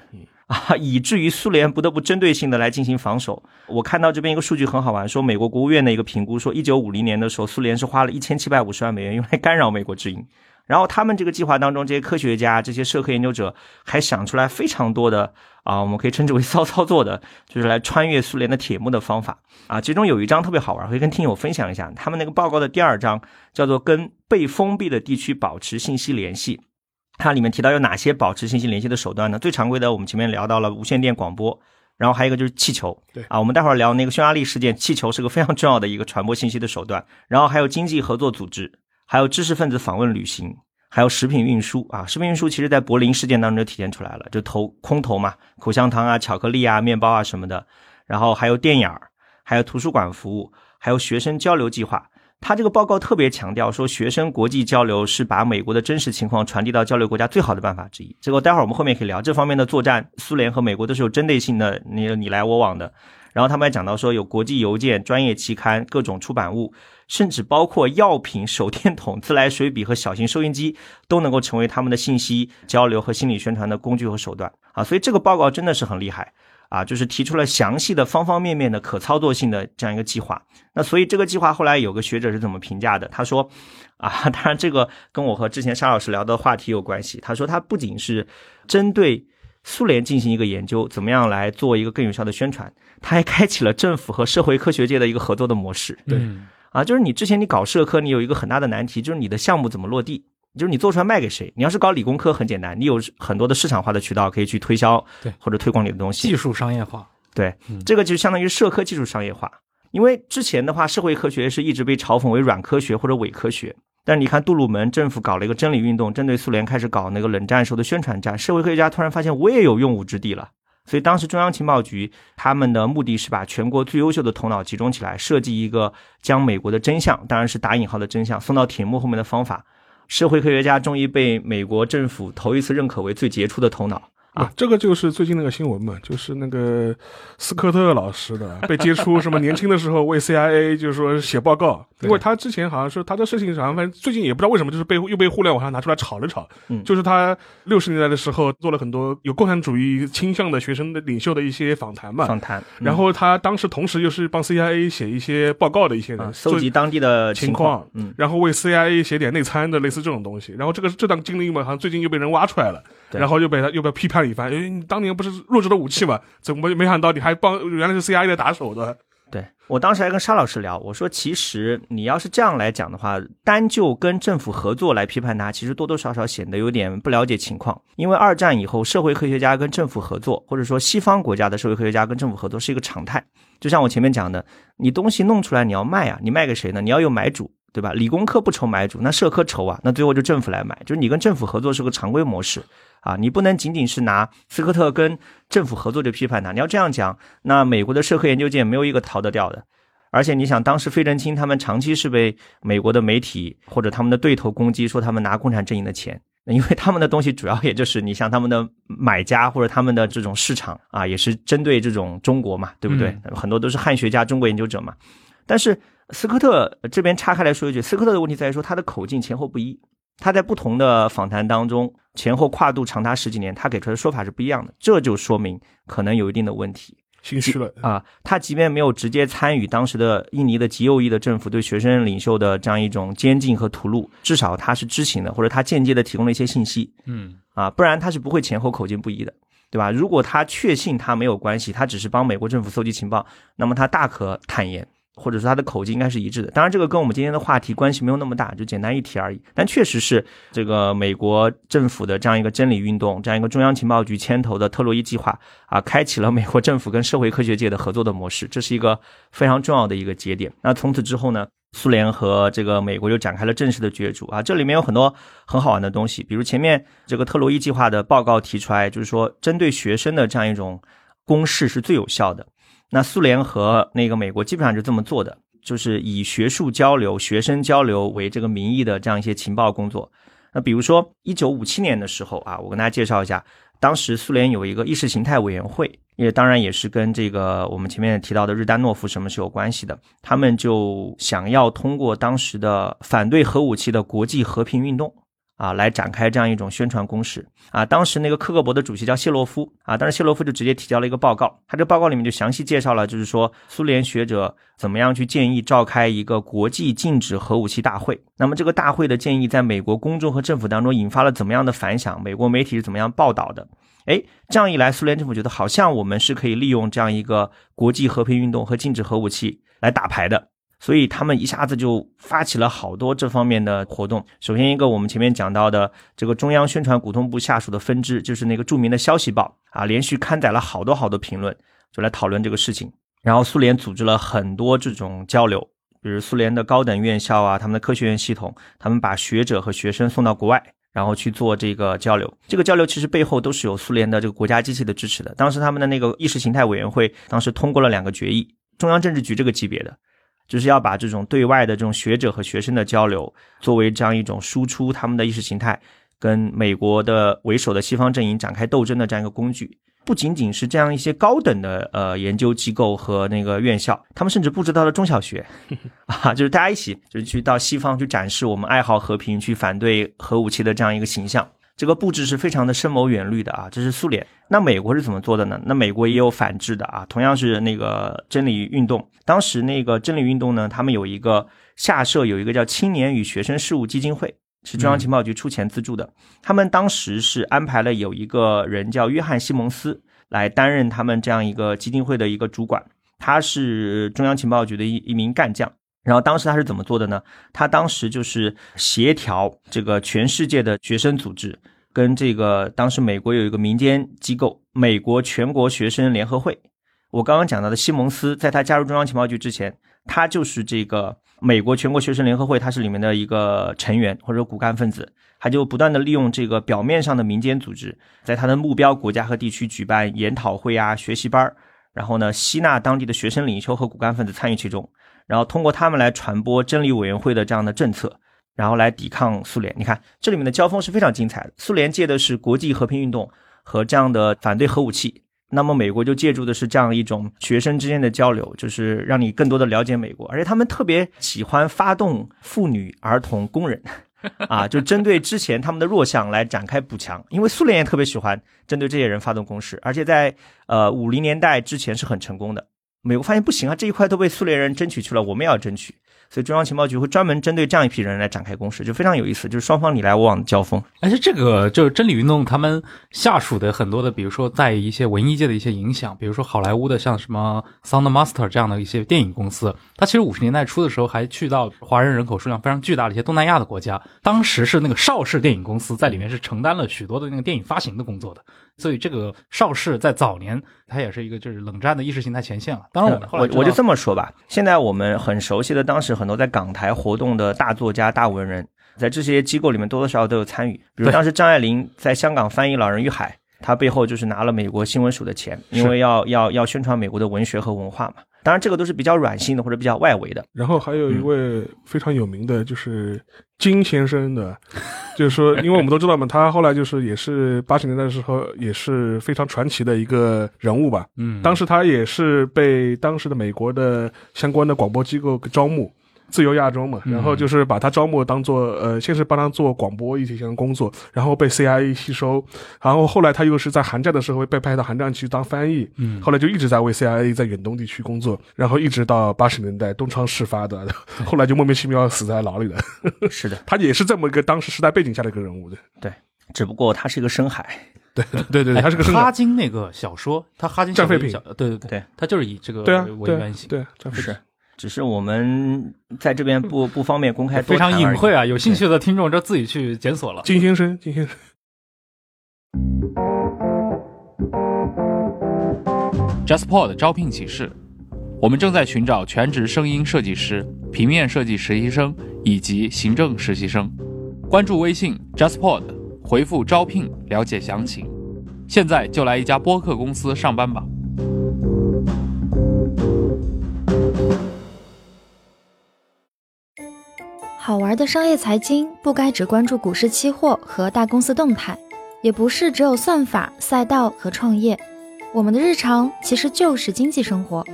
啊，以至于苏联不得不针对性的来进行防守。我看到这边一个数据很好玩，说美国国务院的一个评估说，一九五零年的时候，苏联是花了一千七百五十万美元用来干扰美国之音。然后他们这个计划当中，这些科学家、这些社科研究者还想出来非常多的啊，我们可以称之为骚操作的，就是来穿越苏联的铁幕的方法啊。其中有一章特别好玩，可以跟听友分享一下。他们那个报告的第二章叫做“跟被封闭的地区保持信息联系”，它里面提到有哪些保持信息联系的手段呢？最常规的，我们前面聊到了无线电广播。然后还有一个就是气球，对啊，我们待会儿聊那个匈牙利事件，气球是个非常重要的一个传播信息的手段。然后还有经济合作组织，还有知识分子访问旅行，还有食品运输啊。食品运输其实在柏林事件当中就体现出来了，就投空投嘛，口香糖啊、巧克力啊、面包啊什么的。然后还有电影儿，还有图书馆服务，还有学生交流计划。他这个报告特别强调说，学生国际交流是把美国的真实情况传递到交流国家最好的办法之一。这个待会儿我们后面可以聊这方面的作战，苏联和美国都是有针对性的，你你来我往的。然后他们还讲到说，有国际邮件、专业期刊、各种出版物，甚至包括药品、手电筒、自来水笔和小型收音机，都能够成为他们的信息交流和心理宣传的工具和手段啊。所以这个报告真的是很厉害。啊，就是提出了详细的方方面面的可操作性的这样一个计划。那所以这个计划后来有个学者是怎么评价的？他说，啊，当然这个跟我和之前沙老师聊的话题有关系。他说，他不仅是针对苏联进行一个研究，怎么样来做一个更有效的宣传，他还开启了政府和社会科学界的一个合作的模式。对嗯啊，就是你之前你搞社科，你有一个很大的难题，就是你的项目怎么落地。就是你做出来卖给谁？你要是搞理工科很简单，你有很多的市场化的渠道可以去推销，对或者推广你的东西。技术商业化，对嗯，这个就相当于社科技术商业化。因为之前的话，社会科学是一直被嘲讽为软科学或者伪科学。但是你看，杜鲁门政府搞了一个真理运动，针对苏联开始搞那个冷战时候的宣传战，社会科学家突然发现我也有用武之地了。所以当时中央情报局他们的目的是把全国最优秀的头脑集中起来，设计一个将美国的真相，当然是打引号的真相，送到铁幕后面的方法。社会科学家终于被美国政府头一次认可为最杰出的头脑。啊，这个就是最近那个新闻嘛，就是那个斯科特老师的 被揭出什么年轻的时候为 CIA 就是说写报告，因为他之前好像是他的事情好像反正最近也不知道为什么就是被又被互联网上拿出来炒了炒，嗯。就是他六十年代的时候做了很多有共产主义倾向的学生的领袖的一些访谈嘛，访谈，嗯。然后他当时同时又是帮 CIA 写一些报告的一些人，啊，搜集当地的情况况，嗯，然后为 CIA 写点内参的类似这种东西，然后这个这段经历嘛，好像最近又被人挖出来了，对然后又被他又被批判了一番，因为你当年不是弱智的武器嘛，怎么没想到你还帮原来是 CIA 的打手的，对我当时还跟沙老师聊，我说其实你要是这样来讲的话，单就跟政府合作来批判他，其实多多少少显得有点不了解情况。因为二战以后，社会科学家跟政府合作，或者说西方国家的社会科学家跟政府合作是一个常态。就像我前面讲的，你东西弄出来你要卖啊，你卖给谁呢？你要有买主。对吧？理工科不愁买主，那社科愁啊，那最后就政府来买，就是你跟政府合作是个常规模式啊，你不能仅仅是拿斯科特跟政府合作就批判他。你要这样讲，那美国的社科研究界没有一个逃得掉的。而且你想，当时费正清他们长期是被美国的媒体或者他们的对头攻击，说他们拿共产阵营的钱，因为他们的东西主要也就是你像他们的买家或者他们的这种市场啊，也是针对这种中国嘛，对不对？很多都是汉学家、中国研究者嘛。但是斯科特这边岔开来说一句，斯科特的问题在于说他的口径前后不一，他在不同的访谈当中前后跨度长达十几年，他给出来的说法是不一样的，这就说明可能有一定的问题。心虚了。啊，他即便没有直接参与当时的印尼的极右翼的政府对学生领袖的这样一种监禁和屠戮，至少他是知情的，或者他间接的提供了一些信息嗯啊，不然他是不会前后口径不一的，对吧？如果他确信他没有关系，他只是帮美国政府搜集情报，那么他大可坦言。或者说他的口径应该是一致的，当然这个跟我们今天的话题关系没有那么大，就简单一提而已。但确实是这个美国政府的这样一个真理运动，这样一个中央情报局牵头的特洛伊计划啊，开启了美国政府跟社会科学界的合作的模式，这是一个非常重要的一个节点。那从此之后呢，苏联和这个美国就展开了正式的角逐啊，这里面有很多很好玩的东西，比如前面这个特洛伊计划的报告提出来，就是说针对学生的这样一种攻势是最有效的。那苏联和那个美国基本上就这么做的，就是以学术交流、学生交流为这个名义的这样一些情报工作。那比如说，一九五七年的时候啊，我跟大家介绍一下，当时苏联有一个意识形态委员会，也当然也是跟这个我们前面提到的日丹诺夫什么是有关系的。他们就想要通过当时的反对核武器的国际和平运动。啊，来展开这样一种宣传攻势啊！当时那个克格勃的主席叫谢洛夫啊，当时谢洛夫就直接提交了一个报告，他这个报告里面就详细介绍了，就是说苏联学者怎么样去建议召开一个国际禁止核武器大会。那么这个大会的建议在美国公众和政府当中引发了怎么样的反响？美国媒体是怎么样报道的？哎，这样一来，苏联政府觉得好像我们是可以利用这样一个国际和平运动和禁止核武器来打牌的。所以他们一下子就发起了好多这方面的活动。首先一个，我们前面讲到的这个中央宣传股通部下属的分支，就是那个著名的《消息报》啊，连续刊载了好多好多评论，就来讨论这个事情。然后苏联组织了很多这种交流，比如苏联的高等院校啊，他们的科学院系统，他们把学者和学生送到国外，然后去做这个交流。这个交流其实背后都是有苏联的这个国家机器的支持的。当时他们的那个意识形态委员会当时通过了两个决议，中央政治局这个级别的。就是要把这种对外的这种学者和学生的交流，作为这样一种输出他们的意识形态，跟美国的为首的西方阵营展开斗争的这样一个工具。不仅仅是这样一些高等的呃研究机构和那个院校，他们甚至布置到了中小学，啊，就是大家一起就是去到西方去展示我们爱好和平、去反对核武器的这样一个形象。这个布置是非常的深谋远虑的啊，这是苏联。那美国是怎么做的呢？那美国也有反制的啊，同样是那个真理运动。当时那个真理运动呢，他们有一个下设有一个叫青年与学生事务基金会，是中央情报局出钱资助的。他们当时是安排了有一个人叫约翰西蒙斯来担任他们这样一个基金会的一个主管，他是中央情报局的一一名干将。然后当时他是怎么做的呢？他当时就是协调这个全世界的学生组织。跟这个当时美国有一个民间机构——美国全国学生联合会。我刚刚讲到的西蒙斯，在他加入中央情报局之前，他就是这个美国全国学生联合会，他是里面的一个成员或者骨干分子。他就不断的利用这个表面上的民间组织，在他的目标国家和地区举办研讨会啊、学习班然后呢，吸纳当地的学生领袖和骨干分子参与其中，然后通过他们来传播真理委员会的这样的政策。然后来抵抗苏联。你看这里面的交锋是非常精彩的。苏联借的是国际和平运动和这样的反对核武器，那么美国就借助的是这样一种学生之间的交流，就是让你更多的了解美国。而且他们特别喜欢发动妇女、儿童、工人，啊，就针对之前他们的弱项来展开补强。因为苏联也特别喜欢针对这些人发动攻势，而且在呃五零年代之前是很成功的。美国发现不行啊，这一块都被苏联人争取去了，我们也要争取。所以中央情报局会专门针对这样一批人来展开攻势，就非常有意思，就是双方你来我往的交锋。而且这个就是真理运动，他们下属的很多的，比如说在一些文艺界的一些影响，比如说好莱坞的像什么 Sound Master 这样的一些电影公司，它其实五十年代初的时候还去到华人人口数量非常巨大的一些东南亚的国家，当时是那个邵氏电影公司在里面是承担了许多的那个电影发行的工作的。所以这个邵氏在早年，它也是一个就是冷战的意识形态前线了。当然，我们后来我我就这么说吧，现在我们很熟悉的当时很多在港台活动的大作家、大文人，在这些机构里面多多少少都有参与。比如当时张爱玲在香港翻译《老人与海》，她背后就是拿了美国新闻署的钱，因为要要要宣传美国的文学和文化嘛。当然，这个都是比较软性的或者比较外围的。然后还有一位非常有名的，就是金先生的，就是说，因为我们都知道嘛，他后来就是也是八十年代的时候也是非常传奇的一个人物吧。嗯，当时他也是被当时的美国的相关的广播机构给招募，自由亚洲嘛，嗯。然后就是把他招募当做呃，先是帮他做广播一些相关工作，然后被 CIA 吸收，然后后来他又是在韩战的时候被派到韩战去当翻译，嗯。后来就一直在为 CIA 在远东地区工作，然后一直到八十年代东窗事发的，后来就莫名其妙死在牢里了。是的，他也是这么一个当时时代背景下的一个人物的。只不过他是一个深海。对对对，哎他是个。哈金那个小说，他哈金战废品。小对对对，他就是以这个对啊，对啊为原型，对啊，这样是，只是我们在这边不不方便公开非常隐晦啊。有兴趣的听众就自己去检索了。金先生，金先生。JustPod 招聘启事：我们正在寻找全职声音设计师、平面设计实习生以及行政实习生。关注微信 JustPod，回复招聘了解详情。现在就来一家播客公司上班吧。好玩的商业财经不该只关注股市期货和大公司动态，也不是只有算法、赛道和创业。我们的日常其实就是经济生活。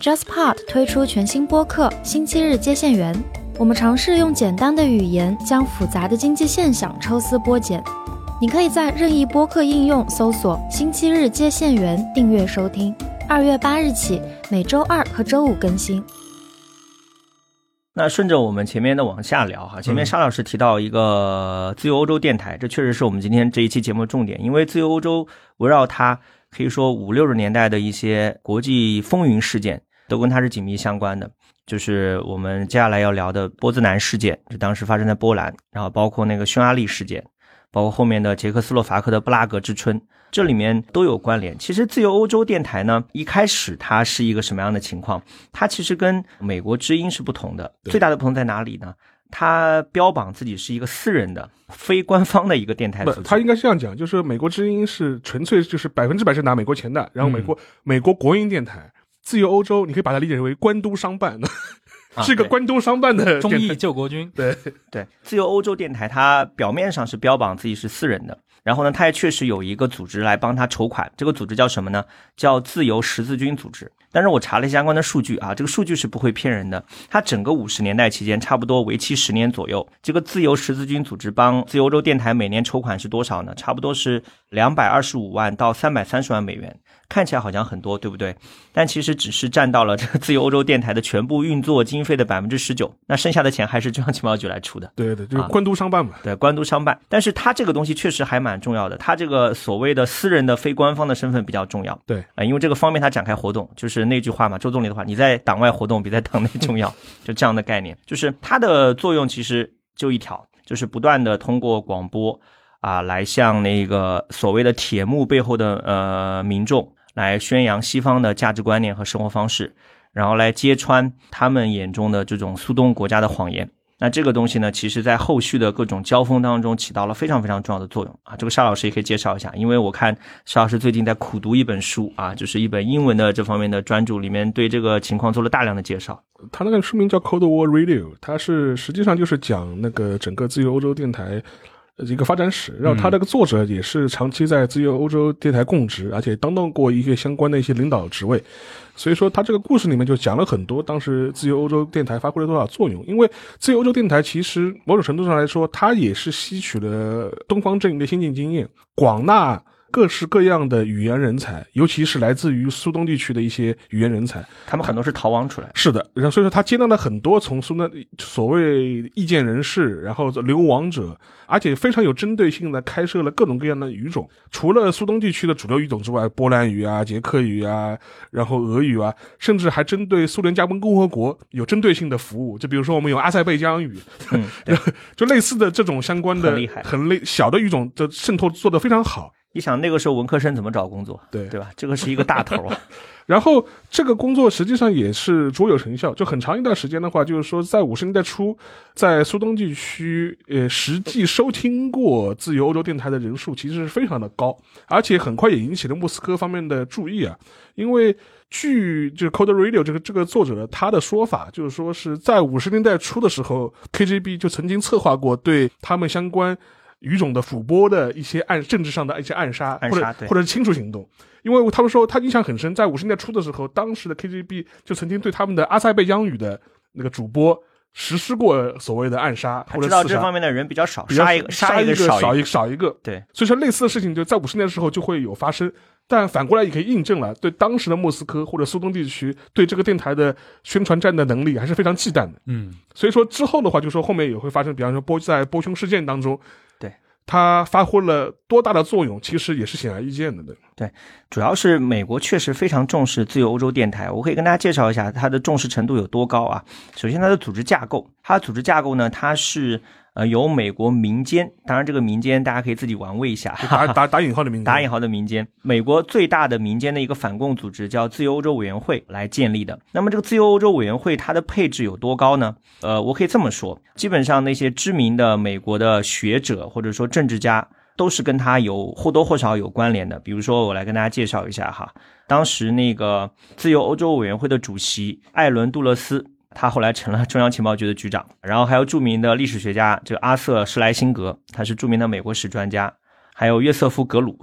JustPod 推出全新播客《星期日接线员》，我们尝试用简单的语言将复杂的经济现象抽丝剥茧。你可以在任意播客应用搜索“星期日接线员”订阅收听。二月八日起，每周二和周五更新。那顺着我们前面的往下聊哈，前面沙老师提到一个自由欧洲电台，这确实是我们今天这一期节目的重点，因为自由欧洲围绕它可以说五六十年代的一些国际风云事件都跟它是紧密相关的。就是我们接下来要聊的波兹南事件，就当时发生在波兰，然后包括那个匈牙利事件，包括后面的捷克斯洛伐克的布拉格之春，这里面都有关联。其实自由欧洲电台呢，一开始它是一个什么样的情况？它其实跟美国之音是不同的，最大的不同在哪里呢？它标榜自己是一个私人的、非官方的一个电台不组，织。他应该这样讲，就是美国之音是纯粹就是百分之百是拿美国钱的，然后美国、嗯美国国营电台，自由欧洲，你可以把它理解为官督商办，是一个官督商办的忠义。救国军，对，对，自由欧洲电台，它表面上是标榜自己是私人的，然后呢，它也确实有一个组织来帮他筹款，这个组织叫什么呢？叫自由十字军组织。但是我查了相关的数据啊，这个数据是不会骗人的。它整个五十年代期间，差不多为期十年左右，这个自由十字军组织帮自由欧洲电台每年筹款是多少呢？差不多是两百二十五万到三百三十万美元。看起来好像很多，对不对？但其实只是占到了这 个自由欧洲电台的全部运作经费的百分之十九，那剩下的钱还是中央情报局来出的。对对，就是啊官督商办嘛。对，官督商办，但是它这个东西确实还蛮重要的，它这个所谓的私人的非官方的身份比较重要。对啊、因为这个方便他展开活动，就是那句话嘛，周总理的话，你在党外活动比在党内重要，就这样的概念。就是它的作用其实就一条，就是不断的通过广播啊，来向那个所谓的铁幕背后的呃民众来宣扬西方的价值观念和生活方式，然后来揭穿他们眼中的这种苏东国家的谎言。那这个东西呢，其实在后续的各种交锋当中起到了非常非常重要的作用啊。这个沙老师也可以介绍一下，因为我看沙老师最近在苦读一本书啊，就是一本英文的这方面的专著，里面对这个情况做了大量的介绍。他那个书名叫《Cold War Radio》，它是实际上就是讲那个整个自由欧洲电台一个发展史。然后他这个作者也是长期在自由欧洲电台供职，而且担当过一些相关的一些领导职位。所以说，他这个故事里面就讲了很多当时自由欧洲电台发挥了多少作用。因为自由欧洲电台其实某种程度上来说，它也是吸取了东方阵营的先进经验，广纳各式各样的语言人才，尤其是来自于苏东地区的一些语言人才。他们很多是逃亡出来的。是的，然后所以说他接纳了很多从苏那所谓意见人士，然后流亡者，而且非常有针对性的开设了各种各样的语种。除了苏东地区的主流语种之外，波兰语啊、捷克语啊，然后俄语啊，甚至还针对苏联加盟共和国有针对性的服务。就比如说我们有阿塞拜疆语，嗯，就类似的这种相关的很厉害很类小的语种的渗透做得非常好。你想那个时候文科生怎么找工作？对对吧？这个是一个大头啊。然后这个工作实际上也是卓有成效，就很长一段时间的话，就是说在五十年代初，在苏东地区，呃，实际收听过自由欧洲电台的人数其实是非常的高，而且很快也引起了莫斯科方面的注意啊，因为。据就是 Code Radio 这个这个作者他的说法，就是说是在五十年代初的时候，KGB 就曾经策划过对他们相关语种的辅播的一些暗政治上的一些暗杀，或者暗杀对或者是清除行动。因为他们说他印象很深，在五十年代初的时候，当时的 KGB 就曾经对他们的阿塞拜疆语的那个主播实施过所谓的暗杀杀知道这方面的人比较少，杀一个杀一个少一一个。少一个。对，所以说类似的事情就在五十年的时候就会有发生，但反过来也可以印证了，对当时的莫斯科或者苏东地区对这个电台的宣传战的能力还是非常忌惮的。嗯所以说之后的话，就说后面也会发生，比方说波在波匈事件当中，对它发挥了多大的作用，其实也是显而易见的。对，主要是美国确实非常重视自由欧洲电台，我可以跟大家介绍一下它的重视程度有多高啊。首先，它的组织架构，它的组织架构呢，它是呃由美国民间，当然这个民间大家可以自己玩味一下，就打打打引号的民间，打引号的民间，美国最大的民间的一个反共组织叫自由欧洲委员会来建立的。那么这个自由欧洲委员会它的配置有多高呢？呃，我可以这么说，基本上那些知名的美国的学者或者说政治家。都是跟他有或多或少有关联的，比如说，我来跟大家介绍一下哈，当时那个自由欧洲委员会的主席艾伦·杜勒斯，他后来成了中央情报局的局长，然后还有著名的历史学家这个阿瑟·施莱辛格，他是著名的美国史专家，还有约瑟夫·格鲁，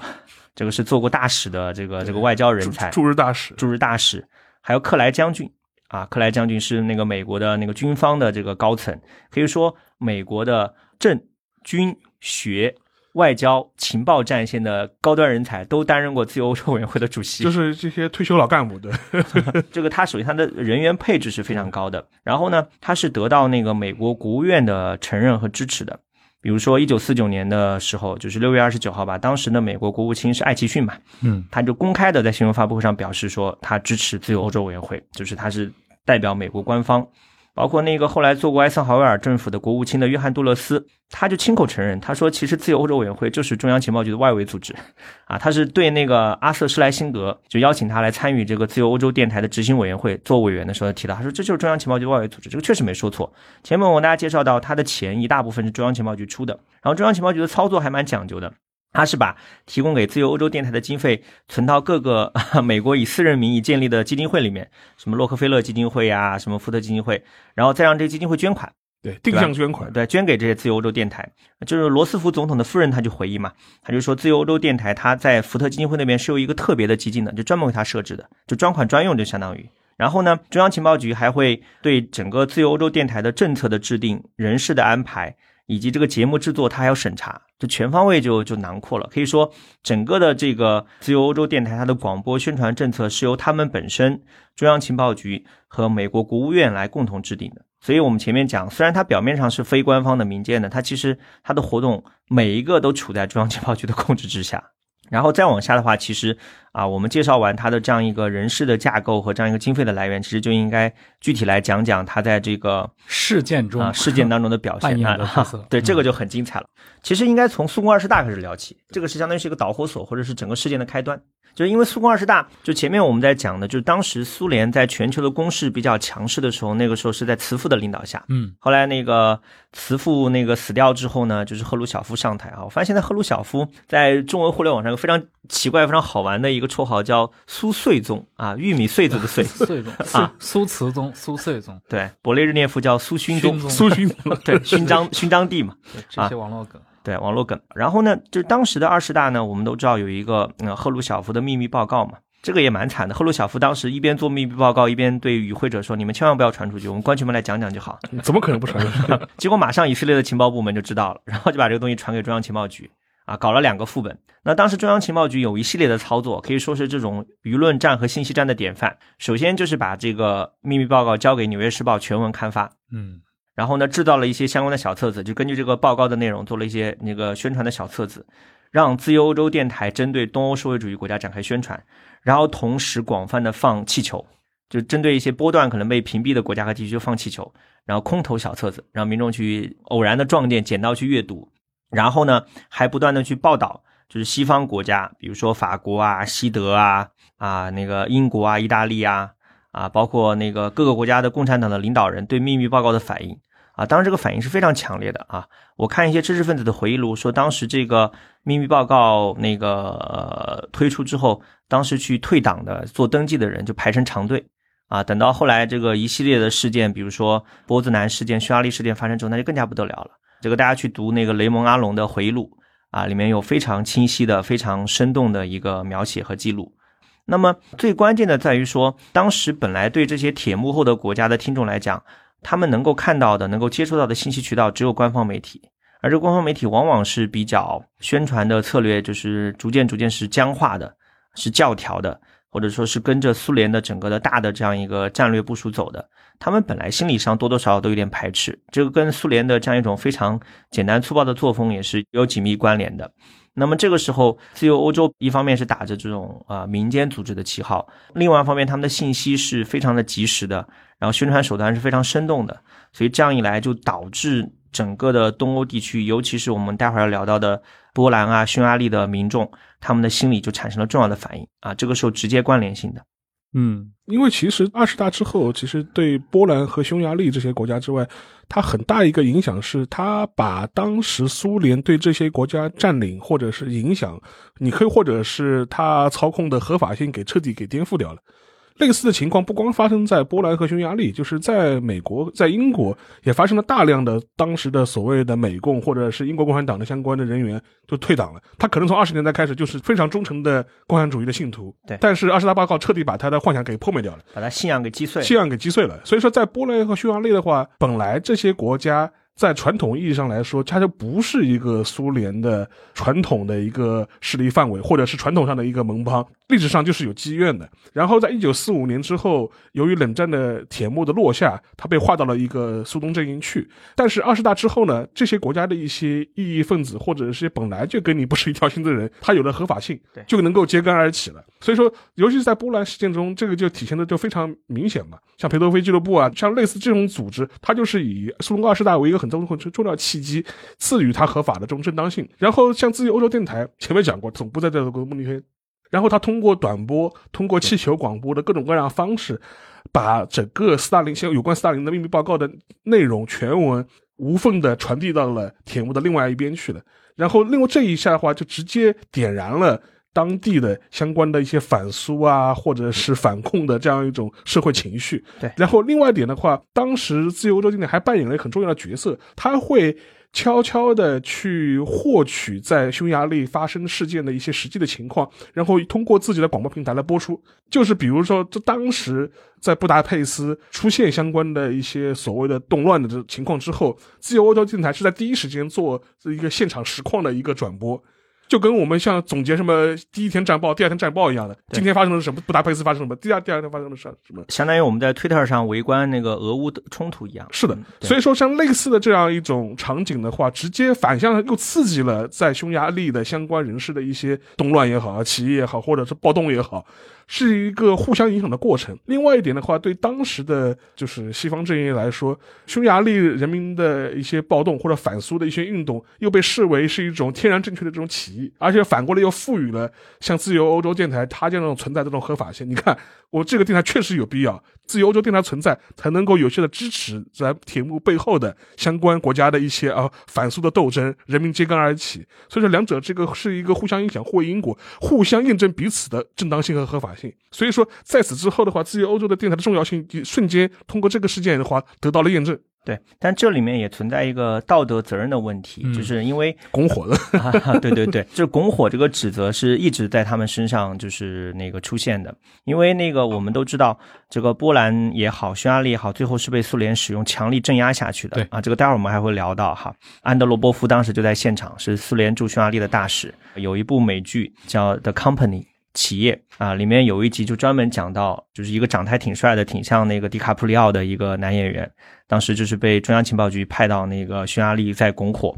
这个是做过大使的这个这个外交人才，驻日大使，驻日大使，还有克莱将军啊，克莱将军是那个美国的那个军方的这个高层，可以说美国的政军学。外交情报战线的高端人才都担任过自由欧洲委员会的主席，就是这些退休老干部对。这个他首先他的人员配置是非常高的，然后呢，他是得到那个美国国务院的承认和支持的。比如说，一九四九年的时候，就是六月二十九号吧，当时的美国国务卿是艾奇逊嘛，嗯，他就公开的在新闻发布会上表示说，他支持自由欧洲委员会，就是他是代表美国官方。包括那个后来做过艾森豪威尔政府的国务卿的约翰杜勒斯，他就亲口承认，他说其实自由欧洲委员会就是中央情报局的外围组织，啊，他是对那个阿瑟施莱辛格就邀请他来参与这个自由欧洲电台的执行委员会做委员的时候提到，他说这就是中央情报局外围组织，这个确实没说错。前面我跟大家介绍到，他的钱一大部分是中央情报局出的，然后中央情报局的操作还蛮讲究的。他是把提供给自由欧洲电台的经费存到各个 美国以私人名义建立的基金会里面，什么洛克菲勒基金会呀，什么福特基金会，然后再让这个基金会捐款，对，定向捐款，对，捐给这些自由欧洲电台。就是罗斯福总统的夫人，他就回忆嘛，他就说自由欧洲电台他在福特基金会那边是有一个特别的基金的，就专门为他设置的，就专款专用，就相当于。然后呢，中央情报局还会对整个自由欧洲电台的政策的制定、人事的安排。以及这个节目制作，它还要审查，就全方位就就囊括了。可以说，整个的这个自由欧洲电台，它的广播宣传政策是由他们本身中央情报局和美国国务院来共同制定的。所以我们前面讲，虽然它表面上是非官方的民间的，它其实它的活动每一个都处在中央情报局的控制之下。然后再往下的话，其实啊，我们介绍完它的这样一个人事的架构和这样一个经费的来源，其实就应该具体来讲讲它在这个事件中啊事件当中的表现。对，嗯这个就很精彩了。其实应该从苏共二十大开始聊起，这个是相当于是一个导火索，或者是整个事件的开端。就是因为苏共二十大，就前面我们在讲的，就是当时苏联在全球的攻势比较强势的时候，那个时候是在慈父的领导下。嗯，后来那个慈父那个死掉之后呢，就是赫鲁晓夫上台啊。我发现现在赫鲁晓夫在中文互联网上有非常奇怪、非常好玩的一个绰号，叫苏穗宗啊，玉米穗子的穗。穗宗啊苏苏慈宗、苏穗宗，对，勃列日涅夫叫苏勋宗勋，宗苏勋，对，勋章勋章帝嘛。对这些网络梗。对网络梗。然后呢，就是当时的二十大呢，我们都知道有一个嗯赫鲁晓夫的秘密报告嘛，这个也蛮惨的。赫鲁晓夫当时一边做秘密报告，一边对与会者说：“你们千万不要传出去，我们关起门来讲讲就好。怎么可能不传出去？” 结果马上以色列的情报部门就知道了，然后就把这个东西传给中央情报局。啊，搞了两个副本。那当时中央情报局有一系列的操作，可以说是这种舆论战和信息战的典范。首先就是把这个秘密报告交给《纽约时报》全文刊发，嗯然后呢，制造了一些相关的小册子，就根据这个报告的内容做了一些那个宣传的小册子，让自由欧洲电台针对东欧社会主义国家展开宣传，然后同时广泛的放气球，就针对一些波段可能被屏蔽的国家和地区放气球，然后空投小册子，让民众去偶然的撞见、捡到去阅读，然后呢，还不断的去报道，就是西方国家，比如说法国啊、西德啊、啊那个英国啊、意大利啊。啊，包括那个各个国家的共产党的领导人对秘密报告的反应啊，当然这个反应是非常强烈的啊。我看一些知识分子的回忆录说，当时这个秘密报告那个、呃、推出之后，当时去退党的做登记的人就排成长队啊。等到后来这个一系列的事件，比如说波兹南事件、匈牙利事件发生之后，那就更加不得了了。这个大家去读那个雷蒙阿隆的回忆录啊，里面有非常清晰的、非常生动的一个描写和记录。那么最关键的在于说，当时本来对这些铁幕后的国家的听众来讲，他们能够看到的、能够接触到的信息渠道只有官方媒体，而这官方媒体往往是比较宣传的策略，就是逐渐逐渐是僵化的，是教条的，或者说是跟着苏联的整个的大的这样一个战略部署走的。他们本来心理上多多少少都有点排斥，这个跟苏联的这样一种非常简单粗暴的作风也是有紧密关联的。那么这个时候，自由欧洲一方面是打着这种啊民间组织的旗号，另外一方面他们的信息是非常的及时的，然后宣传手段是非常生动的，所以这样一来就导致整个的东欧地区，尤其是我们待会儿要聊到的波兰啊、匈牙利的民众，他们的心理就产生了重要的反应啊，这个是有直接关联性的。嗯因为其实二十大之后，其实对波兰和匈牙利这些国家之外，它很大一个影响是，它把当时苏联对这些国家占领或者是影响，你可以或者是它操控的合法性给彻底给颠覆掉了。类似的情况不光发生在波兰和匈牙利，就是在美国、在英国也发生了大量的当时的所谓的美共或者是英国共产党的相关的人员就退党了。他可能从二十年代开始就是非常忠诚的共产主义的信徒，对但是二十大报告彻底把他的幻想给破灭掉了。把他信仰给击碎了。信仰给击碎了。所以说，在波兰和匈牙利的话，本来这些国家在传统意义上来说，它就不是一个苏联的传统的一个势力范围，或者是传统上的一个盟邦，历史上就是有积怨的。然后在一九四五年之后，由于冷战的铁幕的落下，它被划到了一个苏东阵营去。但是二十大之后呢，这些国家的一些异议分子，或者是本来就跟你不是一条心的人，他有了合法性，就能够揭竿而起了。所以说，尤其是在波兰事件中，这个就体现的就非常明显嘛。像裴多菲俱乐部啊，像类似这种组织，它就是以苏东二十大为一个很重重要契机，赐予它合法的这种正当性。然后像自由欧洲电台，前面讲过，总部在这个慕尼黑，然后他通过短波、通过气球广播的各种各样的方式，把整个斯大林现有关斯大林的秘密报告的内容全文无缝的传递到了铁幕的另外一边去了。然后，另外这一下的话，就直接点燃了当地的相关的一些反苏啊，或者是反共的这样一种社会情绪。对然后另外一点的话，当时自由欧洲经典还扮演了一个很重要的角色，他会悄悄的去获取在匈牙利发生事件的一些实际的情况，然后通过自己的广播平台来播出。就是比如说，这当时在布达佩斯出现相关的一些所谓的动乱的这情况之后，自由欧洲电台是在第一时间做一个现场实况的一个转播。就跟我们像总结什么第一天战报、第二天战报一样的，今天发生了什么，布达佩斯发生了什么，第二第二天发生了什什么，相当于我们在 Twitter 上围观那个俄乌的冲突一样。是的所以说像类似的这样一种场景的话，直接反向又刺激了在匈牙利的相关人士的一些动乱也好啊、起义也好，或者是暴动也好，是一个互相影响的过程。另外一点的话，对当时的就是西方阵营来说，匈牙利人民的一些暴动或者反苏的一些运动，又被视为是一种天然正确的这种起而且反过来又赋予了像自由欧洲电台它这种存在这种合法性。你看，我这个电台确实有必要，自由欧洲电台存在才能够有效的支持在铁幕背后的相关国家的一些啊反苏的斗争，人民揭竿而起。所以说，两者这个是一个互相影响、互为因果、互相验证彼此的正当性和合法性。所以说，在此之后的话，自由欧洲的电台的重要性瞬间通过这个事件的话得到了验证。对，但这里面也存在一个道德责任的问题，嗯就是因为拱火的，啊，对对对，就是拱火这个指责是一直在他们身上就是那个出现的，因为那个我们都知道，这个波兰也好，匈牙利也好，最后是被苏联使用强力镇压下去的。对啊，这个待会儿我们还会聊到哈。安德罗波夫当时就在现场，是苏联驻匈牙利的大使。有一部美剧叫《The Company》。企业啊，里面有一集就专门讲到，就是一个长得还挺帅的，挺像那个迪卡普里奥的一个男演员，当时就是被中央情报局派到那个匈牙利在拱火，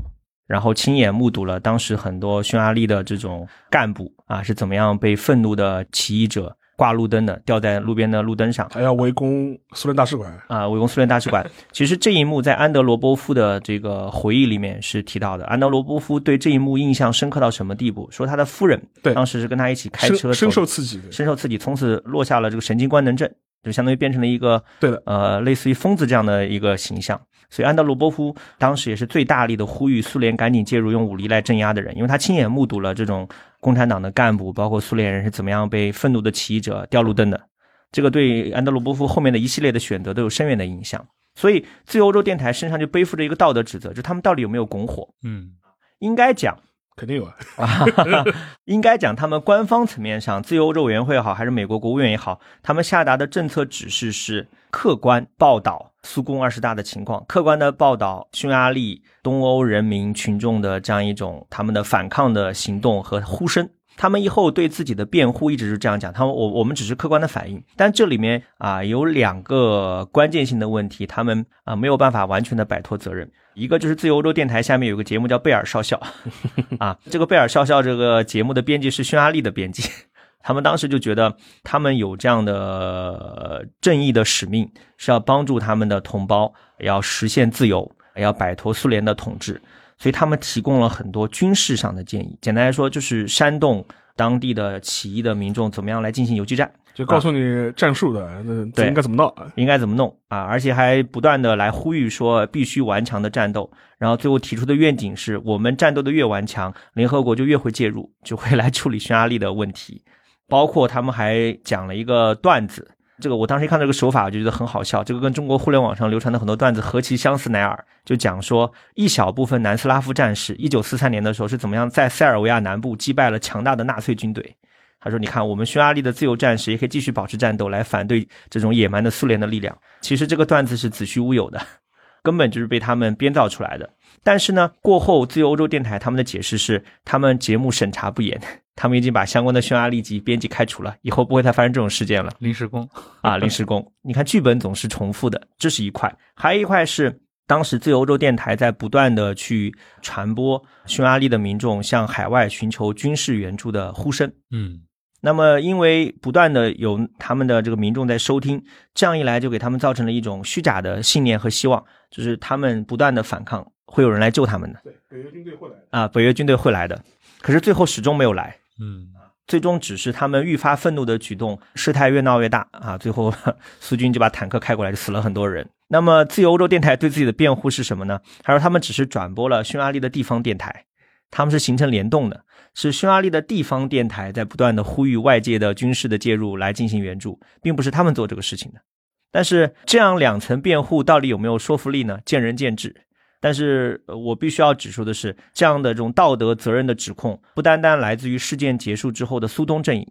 然后亲眼目睹了当时很多匈牙利的这种干部啊是怎么样被愤怒的起义者挂路灯的，吊在路边的路灯上还要围攻苏联大使馆。啊，围攻苏联大使馆。其实这一幕在安德罗波夫的这个回忆里面是提到的。安德罗波夫对这一幕印象深刻到什么地步？说他的夫人对当时是跟他一起开车深受刺激的，深受刺激，从此落下了这个神经官能症，就相当于变成了一个对的呃类似于疯子这样的一个形象。所以安德罗波夫当时也是最大力的呼吁苏联赶紧介入，用武力来镇压的人，因为他亲眼目睹了这种共产党的干部，包括苏联人是怎么样被愤怒的起义者吊路灯的。这个对安德鲁波夫后面的一系列的选择都有深远的影响。所以自由欧洲电台身上就背负着一个道德指责，就他们到底有没有拱火？嗯应该讲，肯定有啊。啊，应该讲，他们官方层面上，自由欧洲委员会也好，还是美国国务院也好，他们下达的政策指示是客观报道苏共二十大的情况，客观的报道匈牙利东欧人民群众的这样一种他们的反抗的行动和呼声。他们以后对自己的辩护一直是这样讲，他们我我们只是客观的反应，但这里面啊有两个关键性的问题，他们啊没有办法完全的摆脱责任。一个就是自由欧洲电台下面有个节目叫贝尔少校，啊，这个贝尔少校这个节目的编辑是匈牙利的编辑，他们当时就觉得他们有这样的呃正义的使命，是要帮助他们的同胞，要实现自由，要摆脱苏联的统治，所以他们提供了很多军事上的建议。简单来说，就是煽动当地的起义的民众怎么样来进行游击战。就告诉你战术的，那应该怎么闹啊？应该怎么弄啊，而且还不断的来呼吁说必须顽强的战斗，然后最后提出的愿景是我们战斗的越顽强，联合国就越会介入，就会来处理匈牙利的问题。包括他们还讲了一个段子，这个我当时一看这个手法，我就觉得很好笑。这个跟中国互联网上流传的很多段子何其相似乃尔，就讲说一小部分南斯拉夫战士，一九四三年的时候是怎么样在塞尔维亚南部击败了强大的纳粹军队。他说：“你看，我们匈牙利的自由战士也可以继续保持战斗，来反对这种野蛮的苏联的力量。其实这个段子是子虚乌有的，根本就是被他们编造出来的。但是呢，过后自由欧洲电台他们的解释是，他们节目审查不严，他们已经把相关的匈牙利籍编辑开除了，以后不会再发生这种事件了。临时工，啊，临时工。你看剧本总是重复的，这是一块，还有一块是当时自由欧洲电台在不断的去传播匈牙利的民众向海外寻求军事援助的呼声。嗯，那么，因为不断的有他们的这个民众在收听，这样一来就给他们造成了一种虚假的信念和希望，就是他们不断的反抗，会有人来救他们的对，北约军队会来。啊，北约军队会来的。可是最后始终没有来，嗯，最终只是他们愈发愤怒的举动，事态越闹越大啊！最后 苏军就把坦克开过来，就死了很多人。那么自由欧洲电台对自己的辩护是什么呢？他说他们只是转播了匈牙利的地方电台，他们是形成联动的，是匈牙利的地方电台在不断的呼吁外界的军事的介入来进行援助，并不是他们做这个事情的。但是这样两层辩护到底有没有说服力呢？见仁见智。但是我必须要指出的是，这样的这种道德责任的指控，不单单来自于事件结束之后的苏东阵营，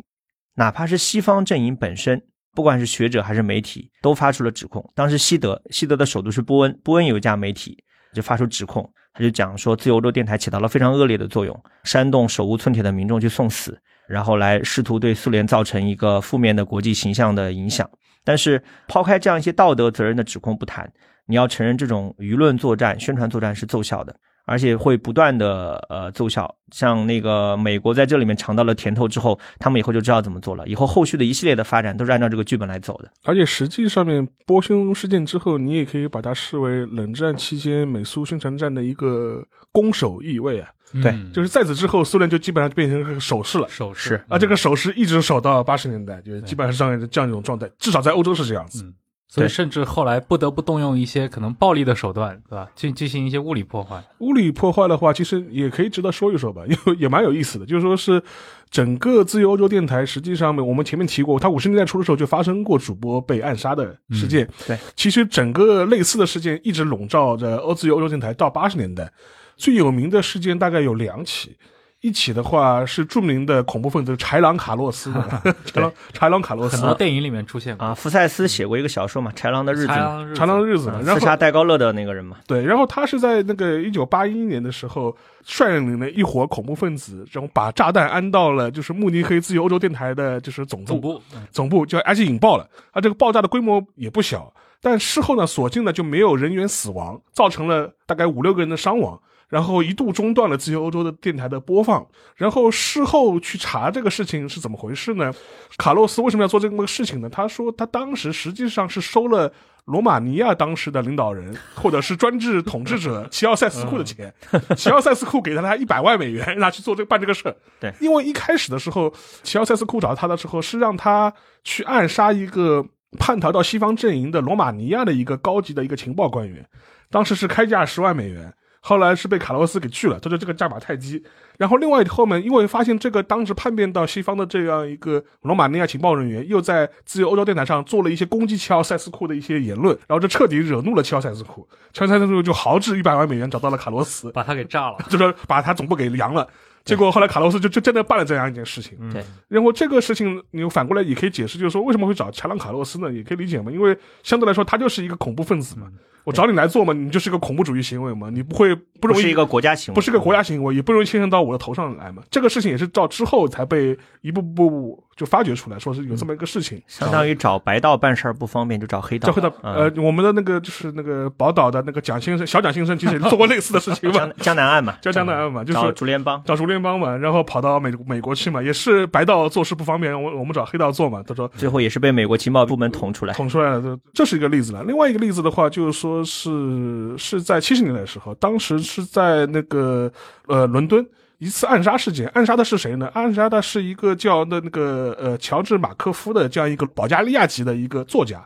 哪怕是西方阵营本身，不管是学者还是媒体，都发出了指控。当时西德，西德的首都是波恩，波恩有一家媒体就发出指控，他就讲说自由州电台起到了非常恶劣的作用，煽动手无寸铁的民众去送死，然后来试图对苏联造成一个负面的国际形象的影响。但是抛开这样一些道德责任的指控不谈，你要承认这种舆论作战、宣传作战是奏效的，而且会不断的呃奏效。像那个美国在这里面尝到了甜头之后，他们以后就知道怎么做了。以后后续的一系列的发展都是按照这个剧本来走的。而且实际上面波匈事件之后，你也可以把它视为冷战期间美苏宣传战的一个攻守意味啊。对嗯就是在此之后，苏联就基本上变成个守势了。手势是啊，这个守势一直守到八十年代，就是基本上是这样这样一种状态，至少在欧洲是这样子。嗯所以甚至后来不得不动用一些可能暴力的手段，对吧？进进行一些物理破坏。物理破坏的话，其实也可以值得说一说吧，因为也蛮有意思的。就是说是整个自由欧洲电台，实际上面我们前面提过，它五十年代初的时候就发生过主播被暗杀的事件。对，其实整个类似的事件一直笼罩着欧自由欧洲电台到八十年代。最有名的事件大概有两起，一起的话是著名的恐怖分子豺狼卡洛斯的 豺狼豺狼卡洛斯。很多电影里面出现过。啊，福赛斯写过一个小说嘛，《豺狼的日子》，豺狼的日子。嘛，刺杀戴高乐的那个人嘛。对，然后他是在那个一九八一年的时候，率领了一伙恐怖分子，然后把炸弹安到了就是慕尼黑自由欧洲电台的，就是总部，总部，嗯。总部就而且引爆了，啊，这个爆炸的规模也不小，但事后呢，所幸呢就没有人员死亡，造成了大概五六个人的伤亡。然后一度中断了自由欧洲的电台的播放，然后事后去查这个事情是怎么回事呢？卡洛斯为什么要做这么个事情呢？他说他当时实际上是收了罗马尼亚当时的领导人或者是专制统治者 齐奥塞斯库的钱，齐奥塞斯库给了他一百万美元，让他去做这个办这个事儿。对因为一开始的时候，齐奥塞斯库找他的时候是让他去暗杀一个叛逃到西方阵营的罗马尼亚的一个高级的一个情报官员，当时是开价十万美元。后来是被卡洛斯给拒了，他说这个价码太低。然后另外后面因为发现这个当时叛变到西方的这样一个罗马尼亚情报人员，又在自由欧洲电台上做了一些攻击齐奥塞斯库的一些言论，然后这彻底惹怒了齐奥塞斯库，齐奥塞斯库就豪掷一百万美元找到了卡洛斯，把他给炸了。就是把他总部给扬了。结果后来卡洛斯就就真的办了这样一件事情。对，然后这个事情你反过来也可以解释，就是说为什么会找乔朗卡洛斯呢？也可以理解嘛，因为相对来说他就是一个恐怖分子嘛。我找你来做嘛，你就是个恐怖主义行为嘛，你不会不容易不是一个国家行为，不是个国家行为，也不容易牵涉到我的头上来嘛。这个事情也是到之后才被一步步就发掘出来，说是有这么一个事情，相当于找白道办事儿不方便，就找黑道。这回到嗯呃，我们的那个就是那个宝岛的那个蒋先生，小蒋先生其实也做过类似的事情嘛江，江南岸嘛，叫江南岸嘛，就是找竹联帮。找竹联帮嘛，然后跑到美美国去嘛，也是白道做事不方便，我我们找黑道做嘛。他说最后也是被美国情报部门捅出来。捅出来了，这这是一个例子了。另外一个例子的话，就是说是是在七十年代的时候，当时是在那个呃伦敦一次暗杀事件，暗杀的是谁呢？暗杀的是一个叫那那个呃乔治马科夫的这样一个保加利亚籍的一个作家，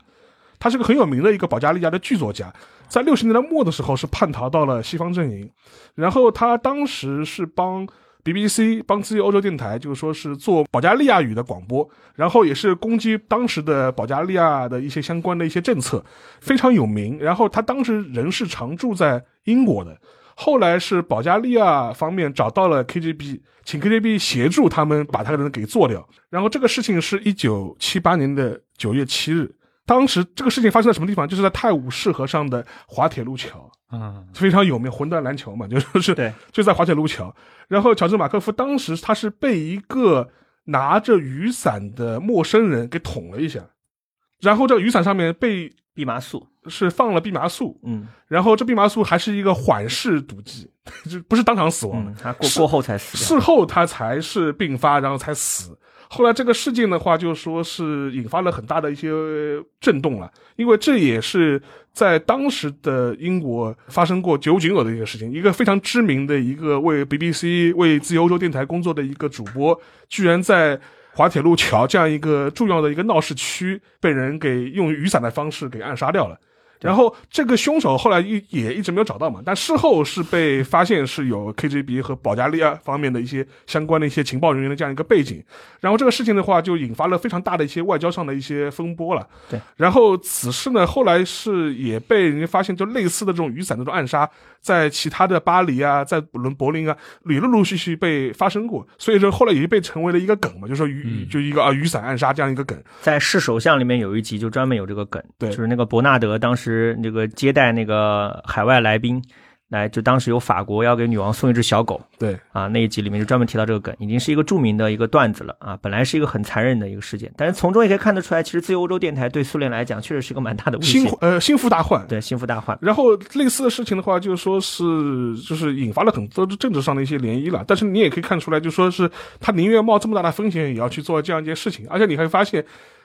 他是个很有名的一个保加利亚的剧作家，在六十年代末的时候是叛逃到了西方阵营，然后他当时是帮 BBC 帮自由欧洲电台，就是说是做保加利亚语的广播，然后也是攻击当时的保加利亚的一些相关的一些政策，非常有名。然后他当时人是常住在英国的，后来是保加利亚方面找到了 KGB，请 KGB 协助他们把他的人给做掉。然后这个事情是一九七八年的九月七日，当时这个事情发生在什么地方？就是在泰晤士河上的滑铁卢桥。嗯，非常有名，魂断篮球嘛，就说是对，就在滑铁卢桥。然后乔治马科夫当时他是被一个拿着雨伞的陌生人给捅了一下，然后这雨伞上面被蓖麻素，是放了蓖麻素，嗯然后这蓖麻素还是一个缓释毒剂，就不是当场死亡的嗯，，他过过后才死。事后他才是病发，然后才死。后来这个事件的话，就说是引发了很大的一些震动了，因为这也是在当时的英国发生过九井有的一个事情，一个非常知名的一个为 BBC 为自由欧洲电台工作的一个主播，居然在滑铁卢桥这样一个重要的一个闹市区，被人给用雨伞的方式给暗杀掉了。然后这个凶手后来一也一直没有找到嘛，但事后是被发现是有 KGB 和保加利亚方面的一些相关的一些情报人员的这样一个背景，然后这个事情的话就引发了非常大的一些外交上的一些风波了。对，然后此事呢后来是也被人家发现，就类似的这种雨伞的这种暗杀，在其他的巴黎啊，在伦柏林啊，也陆陆续续被发生过，所以说后来也被成为了一个梗嘛，就说雨、嗯就一个啊雨伞暗杀这样一个梗。在《是首相》里面有一集就专门有这个梗，对就是那个伯纳德当时那个接待那个海外来宾，来就当时有法国要给女王送一只小狗对，啊，那一集里面就专门提到这个梗，已经是一个著名的一个段子了啊。本来是一个很残忍的一个事件，但是从中也可以看得出来，其实自由欧洲电台对苏联来讲确实是一个蛮大的威心，呃心腹大患。对心腹大患。然后类似的事情的话，就是说是就是引发了很多政治上的一些涟漪了。但是你也可以看出来，就说是他宁愿冒这么大的风险，也要去做这样一件事情。而且你会发现，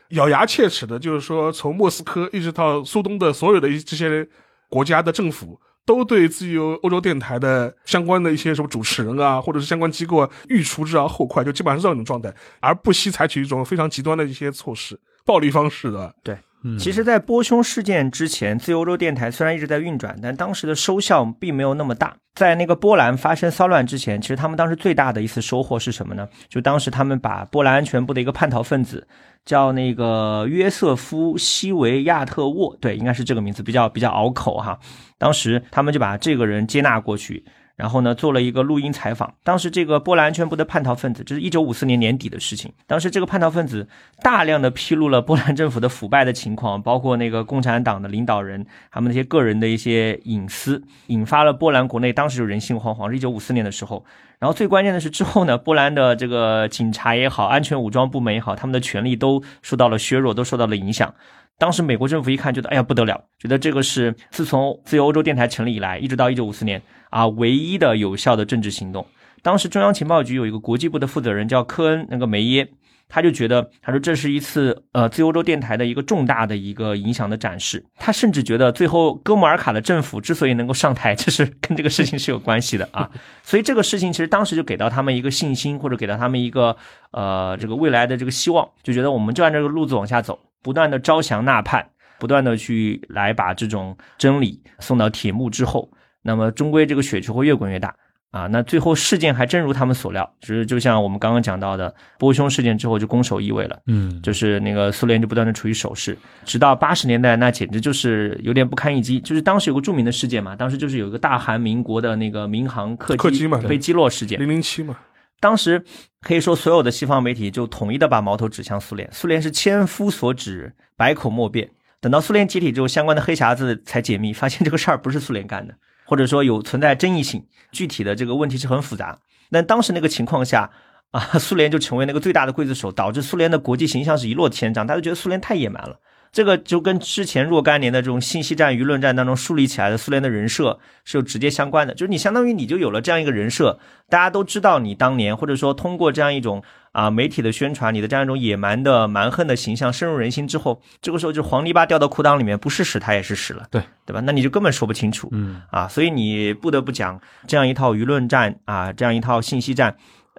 咬牙切齿的，就是说从莫斯科一直到苏东的所有的一这些国家的政府。都对自由欧洲电台的相关的一些什么主持人啊，或者是相关机构啊，欲除之而后快，就基本上是这种状态，而不惜采取一种非常极端的一些措施、暴力方式的。对其实，在波匈事件之前，自由欧洲电台虽然一直在运转，但当时的收效并没有那么大。在那个波兰发生骚乱之前，其实他们当时最大的一次收获是什么呢？就当时他们把波兰安全部的一个叛逃分子，叫那个约瑟夫·西维亚特沃，对，应该是这个名字，比较比较拗口哈。当时他们就把这个人接纳过去，然后呢，做了一个录音采访。当时这个波兰安全部的叛逃分子，这是一九五四年年底的事情。当时这个叛逃分子大量的披露了波兰政府的腐败的情况，包括那个共产党的领导人他们那些个人的一些隐私，引发了波兰国内当时就人心惶惶。是一九五四年的时候，然后最关键的是之后呢，波兰的这个警察也好，安全武装部门也好，他们的权力都受到了削弱，都受到了影响。当时美国政府一看，觉得哎呀不得了，觉得这个是自从自由欧洲电台成立以来，一直到一九五四年啊唯一的有效的政治行动。当时中央情报局有一个国际部的负责人叫科恩那个梅耶，他就觉得他说这是一次呃自由欧洲电台的一个重大的一个影响的展示。他甚至觉得最后哥穆尔卡的政府之所以能够上台，这是跟这个事情是有关系的啊。所以这个事情其实当时就给到他们一个信心，或者给到他们一个呃这个未来的这个希望，就觉得我们就按这个路子往下走，不断的招降纳叛，不断的去来把这种真理送到铁幕之后，那么终归这个雪球会越滚越大。啊，那最后事件还真如他们所料，就是就像我们刚刚讲到的波匈事件之后就攻守易位了，嗯，就是那个苏联就不断的处于守势，直到八十年代那简直就是有点不堪一击。就是当时有个著名的事件嘛，当时就是有一个大韩民国的那个民航客机客机嘛被击落事件，零零七嘛，当时可以说所有的西方媒体就统一的把矛头指向苏联，苏联是千夫所指，百口莫辩。等到苏联解体之后，相关的黑匣子才解密，发现这个事儿不是苏联干的，或者说有存在争议性，具体的这个问题是很复杂。但当时那个情况下，啊，苏联就成为那个最大的刽子手，导致苏联的国际形象是一落千丈，大家觉得苏联太野蛮了。这个就跟之前若干年的这种信息战、舆论战当中树立起来的苏联的人设是有直接相关的。就是你相当于你就有了这样一个人设，大家都知道你当年，或者说通过这样一种啊媒体的宣传，你的这样一种野蛮的蛮横的形象深入人心之后，这个时候就黄泥巴掉到裤裆里面，不是屎它也是屎了，对对吧？那你就根本说不清楚，嗯啊，所以你不得不讲这样一套舆论战啊，这样一套信息战。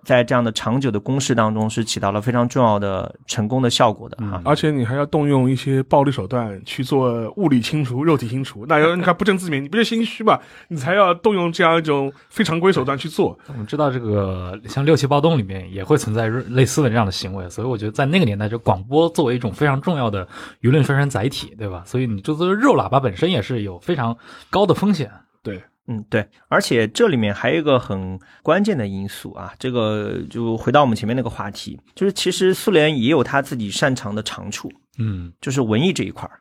在这样的长久的攻势当中，是起到了非常重要的成功的效果的啊！而且你还要动用一些暴力手段去做物理清除、肉体清除，那要你看不证自明，你不是心虚嘛？你才要动用这样一种非常规手段去做。我们知道这个像六七暴动里面也会存在类似的这样的行为，所以我觉得在那个年代，就广播作为一种非常重要的舆论宣传载体，对吧？所以你就是肉喇叭本身也是有非常高的风险。对。嗯，对，而且这里面还有一个很关键的因素啊，这个就回到我们前面那个话题，就是其实苏联也有他自己擅长的长处，嗯，就是文艺这一块儿，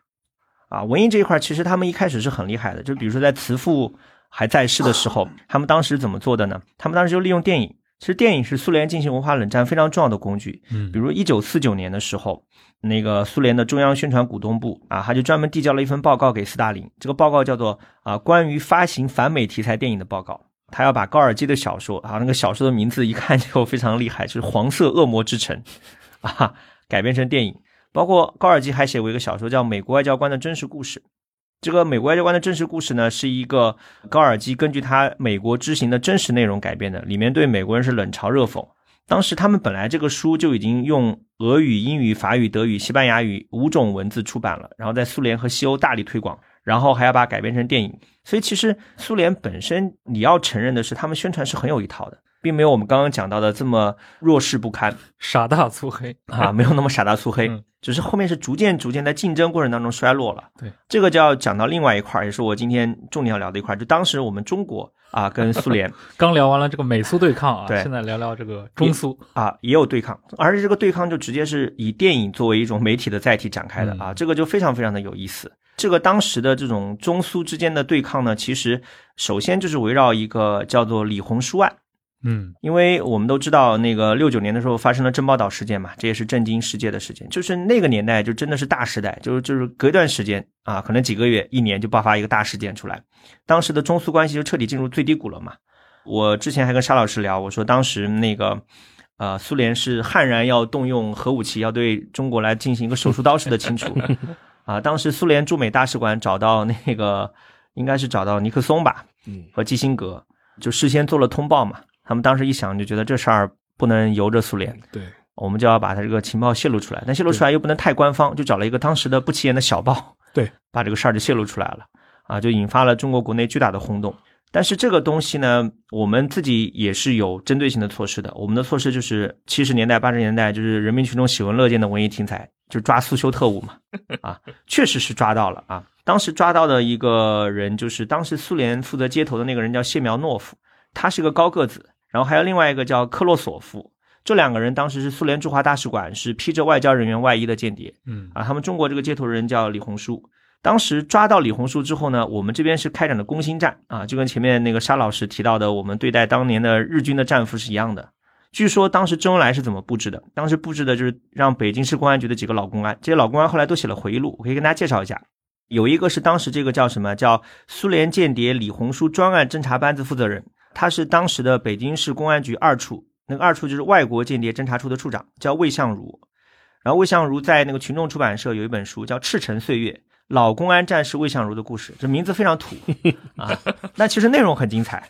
啊，文艺这一块儿其实他们一开始是很厉害的，就比如说在慈父还在世的时候，他们当时怎么做的呢？他们当时就利用电影，其实电影是苏联进行文化冷战非常重要的工具，嗯，比如一九四九年的时候。那个苏联的中央宣传股东部啊，他就专门递交了一份报告给斯大林。这个报告叫做啊，关于发行反美题材电影的报告。他要把高尔基的小说啊，那个小说的名字一看就非常厉害，就是《黄色恶魔之城》啊，改编成电影。包括高尔基还写过一个小说叫《美国外交官的真实故事》。这个美国外交官的真实故事呢，是一个高尔基根据他美国之行的真实内容改编的，里面对美国人是冷嘲热讽。当时他们本来这个书就已经用俄语、英语、法语、德语、西班牙语五种文字出版了，然后在苏联和西欧大力推广，然后还要把它改编成电影。所以其实苏联本身你要承认的是，他们宣传是很有一套的，并没有我们刚刚讲到的这么弱势不堪、傻大粗黑啊，没有那么傻大粗黑，嗯只是后面是逐渐逐渐在竞争过程当中衰落了。对，这个就要讲到另外一块儿，也是我今天重点要聊的一块儿，就当时我们中国啊跟苏联 刚聊完了这个美苏对抗啊，对现在聊聊这个中苏。啊，也有对抗，而且这个对抗就直接是以电影作为一种媒体的载体展开的嗯啊，这个就非常非常的有意思。这个当时的这种中苏之间的对抗呢，其实首先就是围绕一个叫做李鸿书案，嗯因为我们都知道那个六九年的时候发生了珍宝岛事件嘛，这也是震惊世界的事件，就是那个年代就真的是大时代，就是就是隔一段时间啊，可能几个月、一年就爆发一个大事件出来，当时的中苏关系就彻底进入最低谷了嘛。我之前还跟沙老师聊，我说当时那个，呃，苏联是悍然要动用核武器，要对中国来进行一个手术刀式的清除。啊，当时苏联驻美大使馆找到那个，应该是找到尼克松吧，嗯，和基辛格，就事先做了通报嘛。他们当时一想，就觉得这事儿不能由着苏联，对，我们就要把他这个情报泄露出来。但泄露出来又不能太官方，就找了一个当时的不起眼的小报，对，把这个事儿就泄露出来了，啊，就引发了中国国内巨大的轰动。但是这个东西呢，我们自己也是有针对性的措施的。我们的措施就是七十年代、八十年代，就是人民群众喜闻乐见的文艺题材，就抓苏修特务嘛，啊，确实是抓到了啊。当时抓到的一个人，就是当时苏联负责接头的那个人叫谢苗诺夫，他是个高个子，然后还有另外一个叫克洛索夫，这两个人当时是苏联驻华大使馆，是披着外交人员外衣的间谍嗯啊。他们中国这个接头人叫李红书。当时抓到李红书之后呢，我们这边是开展的攻心战啊，就跟前面那个沙老师提到的，我们对待当年的日军的战俘是一样的。据说当时周恩来是怎么布置的？当时布置的就是让北京市公安局的几个老公安，这些老公安后来都写了回忆录，我可以跟大家介绍一下。有一个是当时这个叫什么叫苏联间谍李红书专案侦查班子负责人，他是当时的北京市公安局二处，那个二处就是外国间谍侦查处的处长，叫魏相如。然后魏相如在那个群众出版社有一本书叫《赤城岁月》。老公安战士魏相如的故事，这名字非常土 啊，那其实内容很精彩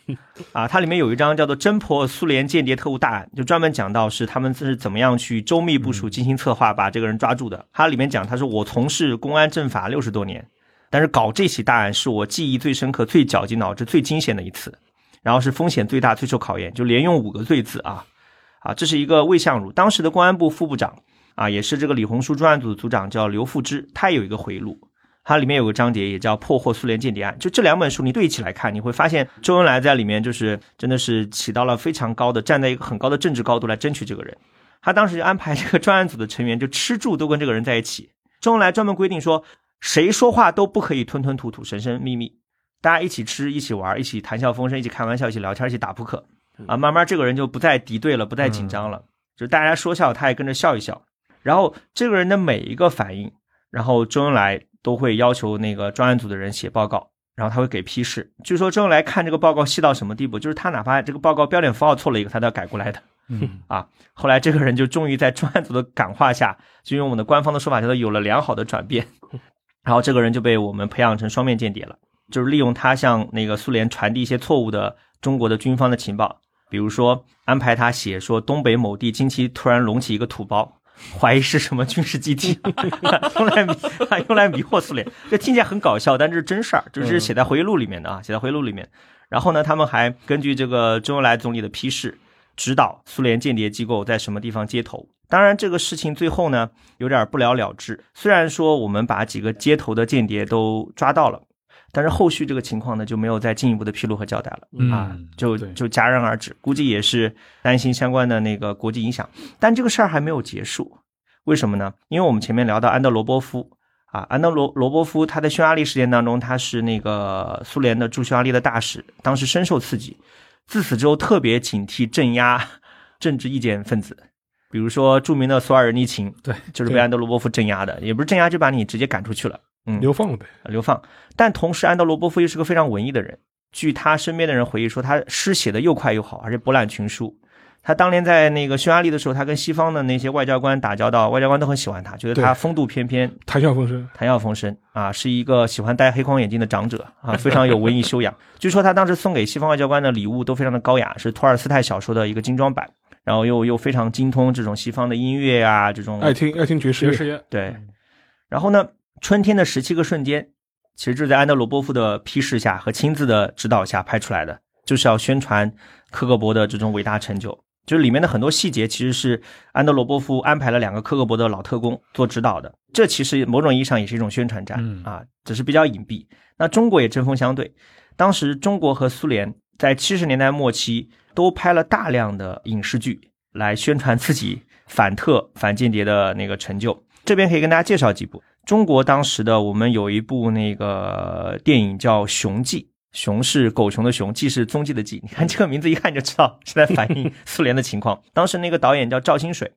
啊。它里面有一章叫做《侦破苏联间谍特务大案》，就专门讲到是他们是怎么样去周密部署、精心策划把这个人抓住的。它里面讲，他说我从事公安政法六十多年，但是搞这起大案是我记忆最深刻、最绞尽脑汁、最惊险的一次，然后是风险最大、最受考验，就连用五个“最”字啊啊，这是一个魏相如，当时的公安部副部长啊，也是这个李红书专案组的组长，叫刘富之，他有一个回忆录。它里面有个章节也叫《破获苏联间谍案》，就这两本书你对起来看，你会发现周恩来在里面就是真的是起到了非常高的，站在一个很高的政治高度来争取这个人。他当时就安排这个专案组的成员就吃住都跟这个人在一起。周恩来专门规定说，谁说话都不可以吞吞吐吐、神神秘秘，大家一起吃、一起玩、一起谈笑风生、一起开玩笑、一起聊天、一起打扑克啊。慢慢这个人就不再敌对了，不再紧张了，就大家说笑，他也跟着笑一笑。然后这个人的每一个反应，然后周恩来都会要求那个专案组的人写报告，然后他会给批示。据说周恩来看这个报告细到什么地步，就是他哪怕这个报告标点符号错了一个，他都要改过来的。嗯 啊，后来这个人就终于在专案组的感化下，就用我们的官方的说法叫做有了良好的转变，然后这个人就被我们培养成双面间谍了，就是利用他向那个苏联传递一些错误的中国的军方的情报，比如说安排他写说东北某地近期突然隆起一个土包，怀疑是什么军事基地，用来迷用来迷惑苏联，这听起来很搞笑，但这是真事儿，这是写在回忆录里面的啊，写在回忆录里面。然后呢，他们还根据这个周恩来总理的批示。指导苏联间谍机构在什么地方接头。当然，这个事情最后呢有点不了了之。虽然说我们把几个接头的间谍都抓到了，但是后续这个情况呢就没有再进一步的披露和交代了、嗯啊，就就戛然而止。估计也是担心相关的那个国际影响。但这个事儿还没有结束，为什么呢？因为我们前面聊到安德罗波夫啊，安德罗罗波夫他在匈牙利事件当中，他是那个苏联的驻匈牙利的大使，当时深受刺激。自此之后，特别警惕镇压政治意见分子，比如说著名的索尔尼琴，对，就是被安德罗波夫镇压的，也不是镇压，就把你直接赶出去了，嗯，流放呗。流放。但同时，安德罗波夫又是个非常文艺的人。据他身边的人回忆说，他诗写的又快又好，而且博览群书。他当年在那个匈牙利的时候，他跟西方的那些外交官打交道，外交官都很喜欢他，觉得他风度翩翩，谈笑风生，谈笑风生啊，是一个喜欢戴黑框眼镜的长者啊，非常有文艺修养。据说他当时送给西方外交官的礼物都非常的高雅，是托尔斯泰小说的一个精装版，然后又又非常精通这种西方的音乐啊，这种爱听爱听爵士，爵士乐，对。然后呢，春天的十七个瞬间，其实就是在安德罗波夫的批示下和亲自的指导下拍出来的，就是要宣传克格勃的这种伟大成就。就是里面的很多细节，其实是安德罗波夫安排了两个克格勃的老特工做指导的。这其实某种意义上也是一种宣传战、嗯啊，只是比较隐蔽。那中国也针锋相对，当时中国和苏联在七十年代末期都拍了大量的影视剧来宣传自己反特反间谍的那个成就。这边可以跟大家介绍几部。中国当时的我们有一部那个电影叫《熊记》，熊是狗熊的熊，记是踪迹的记。你看这个名字一看就知道是在反映 苏联的情况。当时那个导演叫赵新水，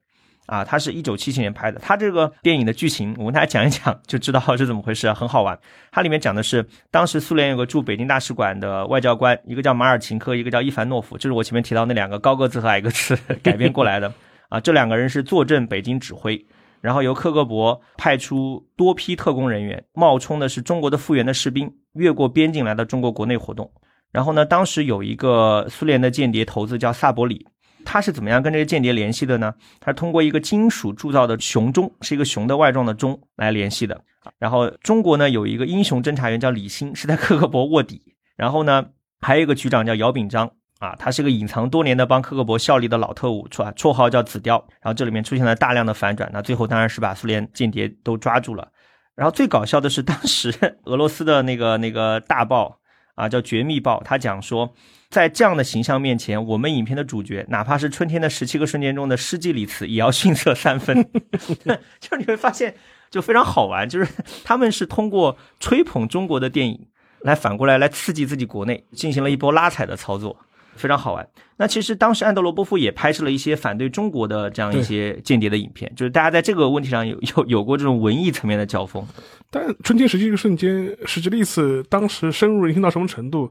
啊，他是一九七七年拍的。他这个电影的剧情，我跟大家讲一讲，就知道是怎么回事，很好玩。它里面讲的是，当时苏联有个驻北京大使馆的外交官，一个叫马尔琴科，一个叫伊凡诺夫，就是我前面提到那两个高个子和矮个子 改编过来的。啊，这两个人是坐镇北京指挥。然后由克格勃派出多批特工人员，冒充的是中国的复员的士兵，越过边境来到中国国内活动。然后呢，当时有一个苏联的间谍头子叫萨伯里，他是怎么样跟这个间谍联系的呢？他通过一个金属铸造的熊钟，是一个熊的外状的钟来联系的。然后中国呢有一个英雄侦察员叫李兴，是在克格勃卧底。然后呢，还有一个局长叫姚炳章。啊，他是个隐藏多年的帮克格勃效力的老特务，绰绰号叫紫貂。然后这里面出现了大量的反转，那最后当然是把苏联间谍都抓住了。然后最搞笑的是，当时 俄罗斯的那个那个大报啊，叫《绝密报》，他讲说，在这样的形象面前，我们影片的主角，哪怕是春天的十七个瞬间中的世纪里茨，也要逊色三分。就是你会发现，就非常好玩，就是他们是通过吹捧中国的电影，来反过来来刺激自己国内，进行了一波拉踩的操作。非常好玩。那其实当时安德罗波夫也拍摄了一些反对中国的这样一些间谍的影片，就是大家在这个问题上有 有有过这种文艺层面的交锋。但春天十七个瞬间，史吉利茨当时深入人心到什么程度？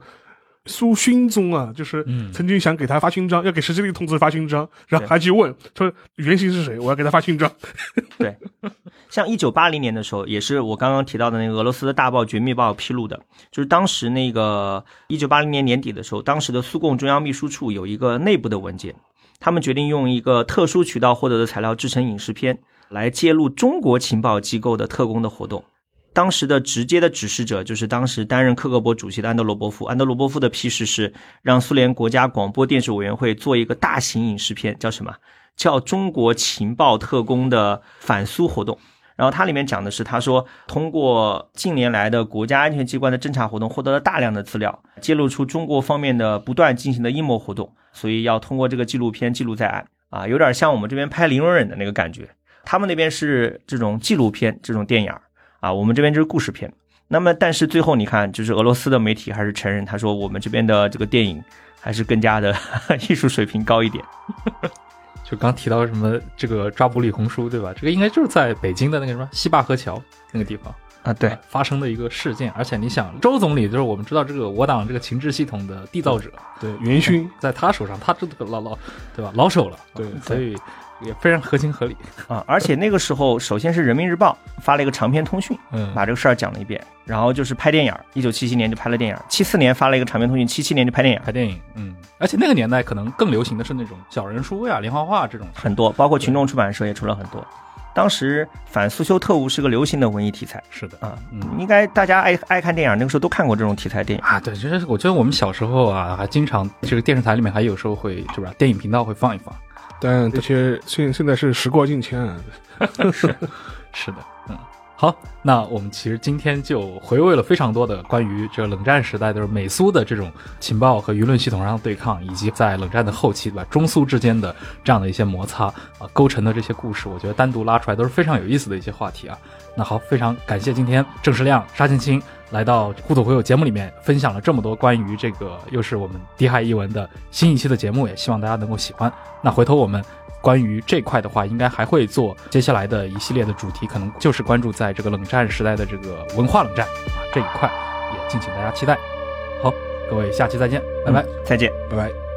苏勋宗啊，就是嗯曾经想给他发勋章，要给史吉利同志发勋章，然后还去问说原型是谁，我要给他发勋章。对，像一九八零年的时候，也是我刚刚提到的那个俄罗斯的大报《绝密报》披露的，就是当时那个一九八零年年底的时候，当时的苏共中央秘书处有一个内部的文件，他们决定用一个特殊渠道获得的材料制成影视片，来揭露中国情报机构的特工的活动。当时的直接的指示者就是当时担任克格勃主席的安德罗波夫。安德罗波夫的批示是让苏联国家广播电视委员会做一个大型影视片，叫什么？叫中国情报特工的反苏活动。然后它里面讲的是，他说通过近年来的国家安全机关的侦查活动，获得了大量的资料，揭露出中国方面的不断进行的阴谋活动，所以要通过这个纪录片记录在案啊，有点像我们这边拍零容忍的那个感觉。他们那边是这种纪录片这种电影啊，我们这边就是故事片。那么，但是最后你看，就是俄罗斯的媒体还是承认，他说我们这边的这个电影还是更加的 艺术水平高一点。就刚提到什么这个抓捕李红书，对吧？这个应该就是在北京的那个什么西坝河桥那个地方啊，对，发生的一个事件。而且你想，周总理就是我们知道这个我党这个情治系统的缔造者，对元勋，在他手上，他这个老老对吧？老手了，对，所以。也非常合情合理啊！而且那个时候，首先是人民日报发了一个长篇通讯，嗯，把这个事儿讲了一遍。然后就是拍电影，一九七七年就拍了电影，七四年发了一个长篇通讯，七七年就拍电影，拍电影。嗯，而且那个年代可能更流行的是那种小人书呀、连环画这种，很多，包括群众出版社也出了很多。当时反苏修特务是个流行的文艺题材，是的啊，应该大家爱爱看电影，那个时候都看过这种题材电影。啊。对，就是我觉得我们小时候啊，还经常这个电视台里面还有时候会是吧，电影频道会放一放。但这些现现在是时过境迁啊，是是的，嗯，好，那我们其实今天就回味了非常多的关于这个冷战时代就是美苏的这种情报和舆论系统上的对抗，以及在冷战的后期，对吧？中苏之间的这样的一些摩擦啊，构成的这些故事，我觉得单独拉出来都是非常有意思的一些话题啊。那好，非常感谢今天郑世亮、沙青青。来到互土回友节目里面，分享了这么多关于这个又是我们低海译文的新一期的节目，也希望大家能够喜欢。那回头我们关于这块的话应该还会做接下来的一系列的主题可能就是关注在这个冷战时代的这个文化冷战啊这一块也敬请大家期待。好各位下期再见拜拜。再见。拜拜。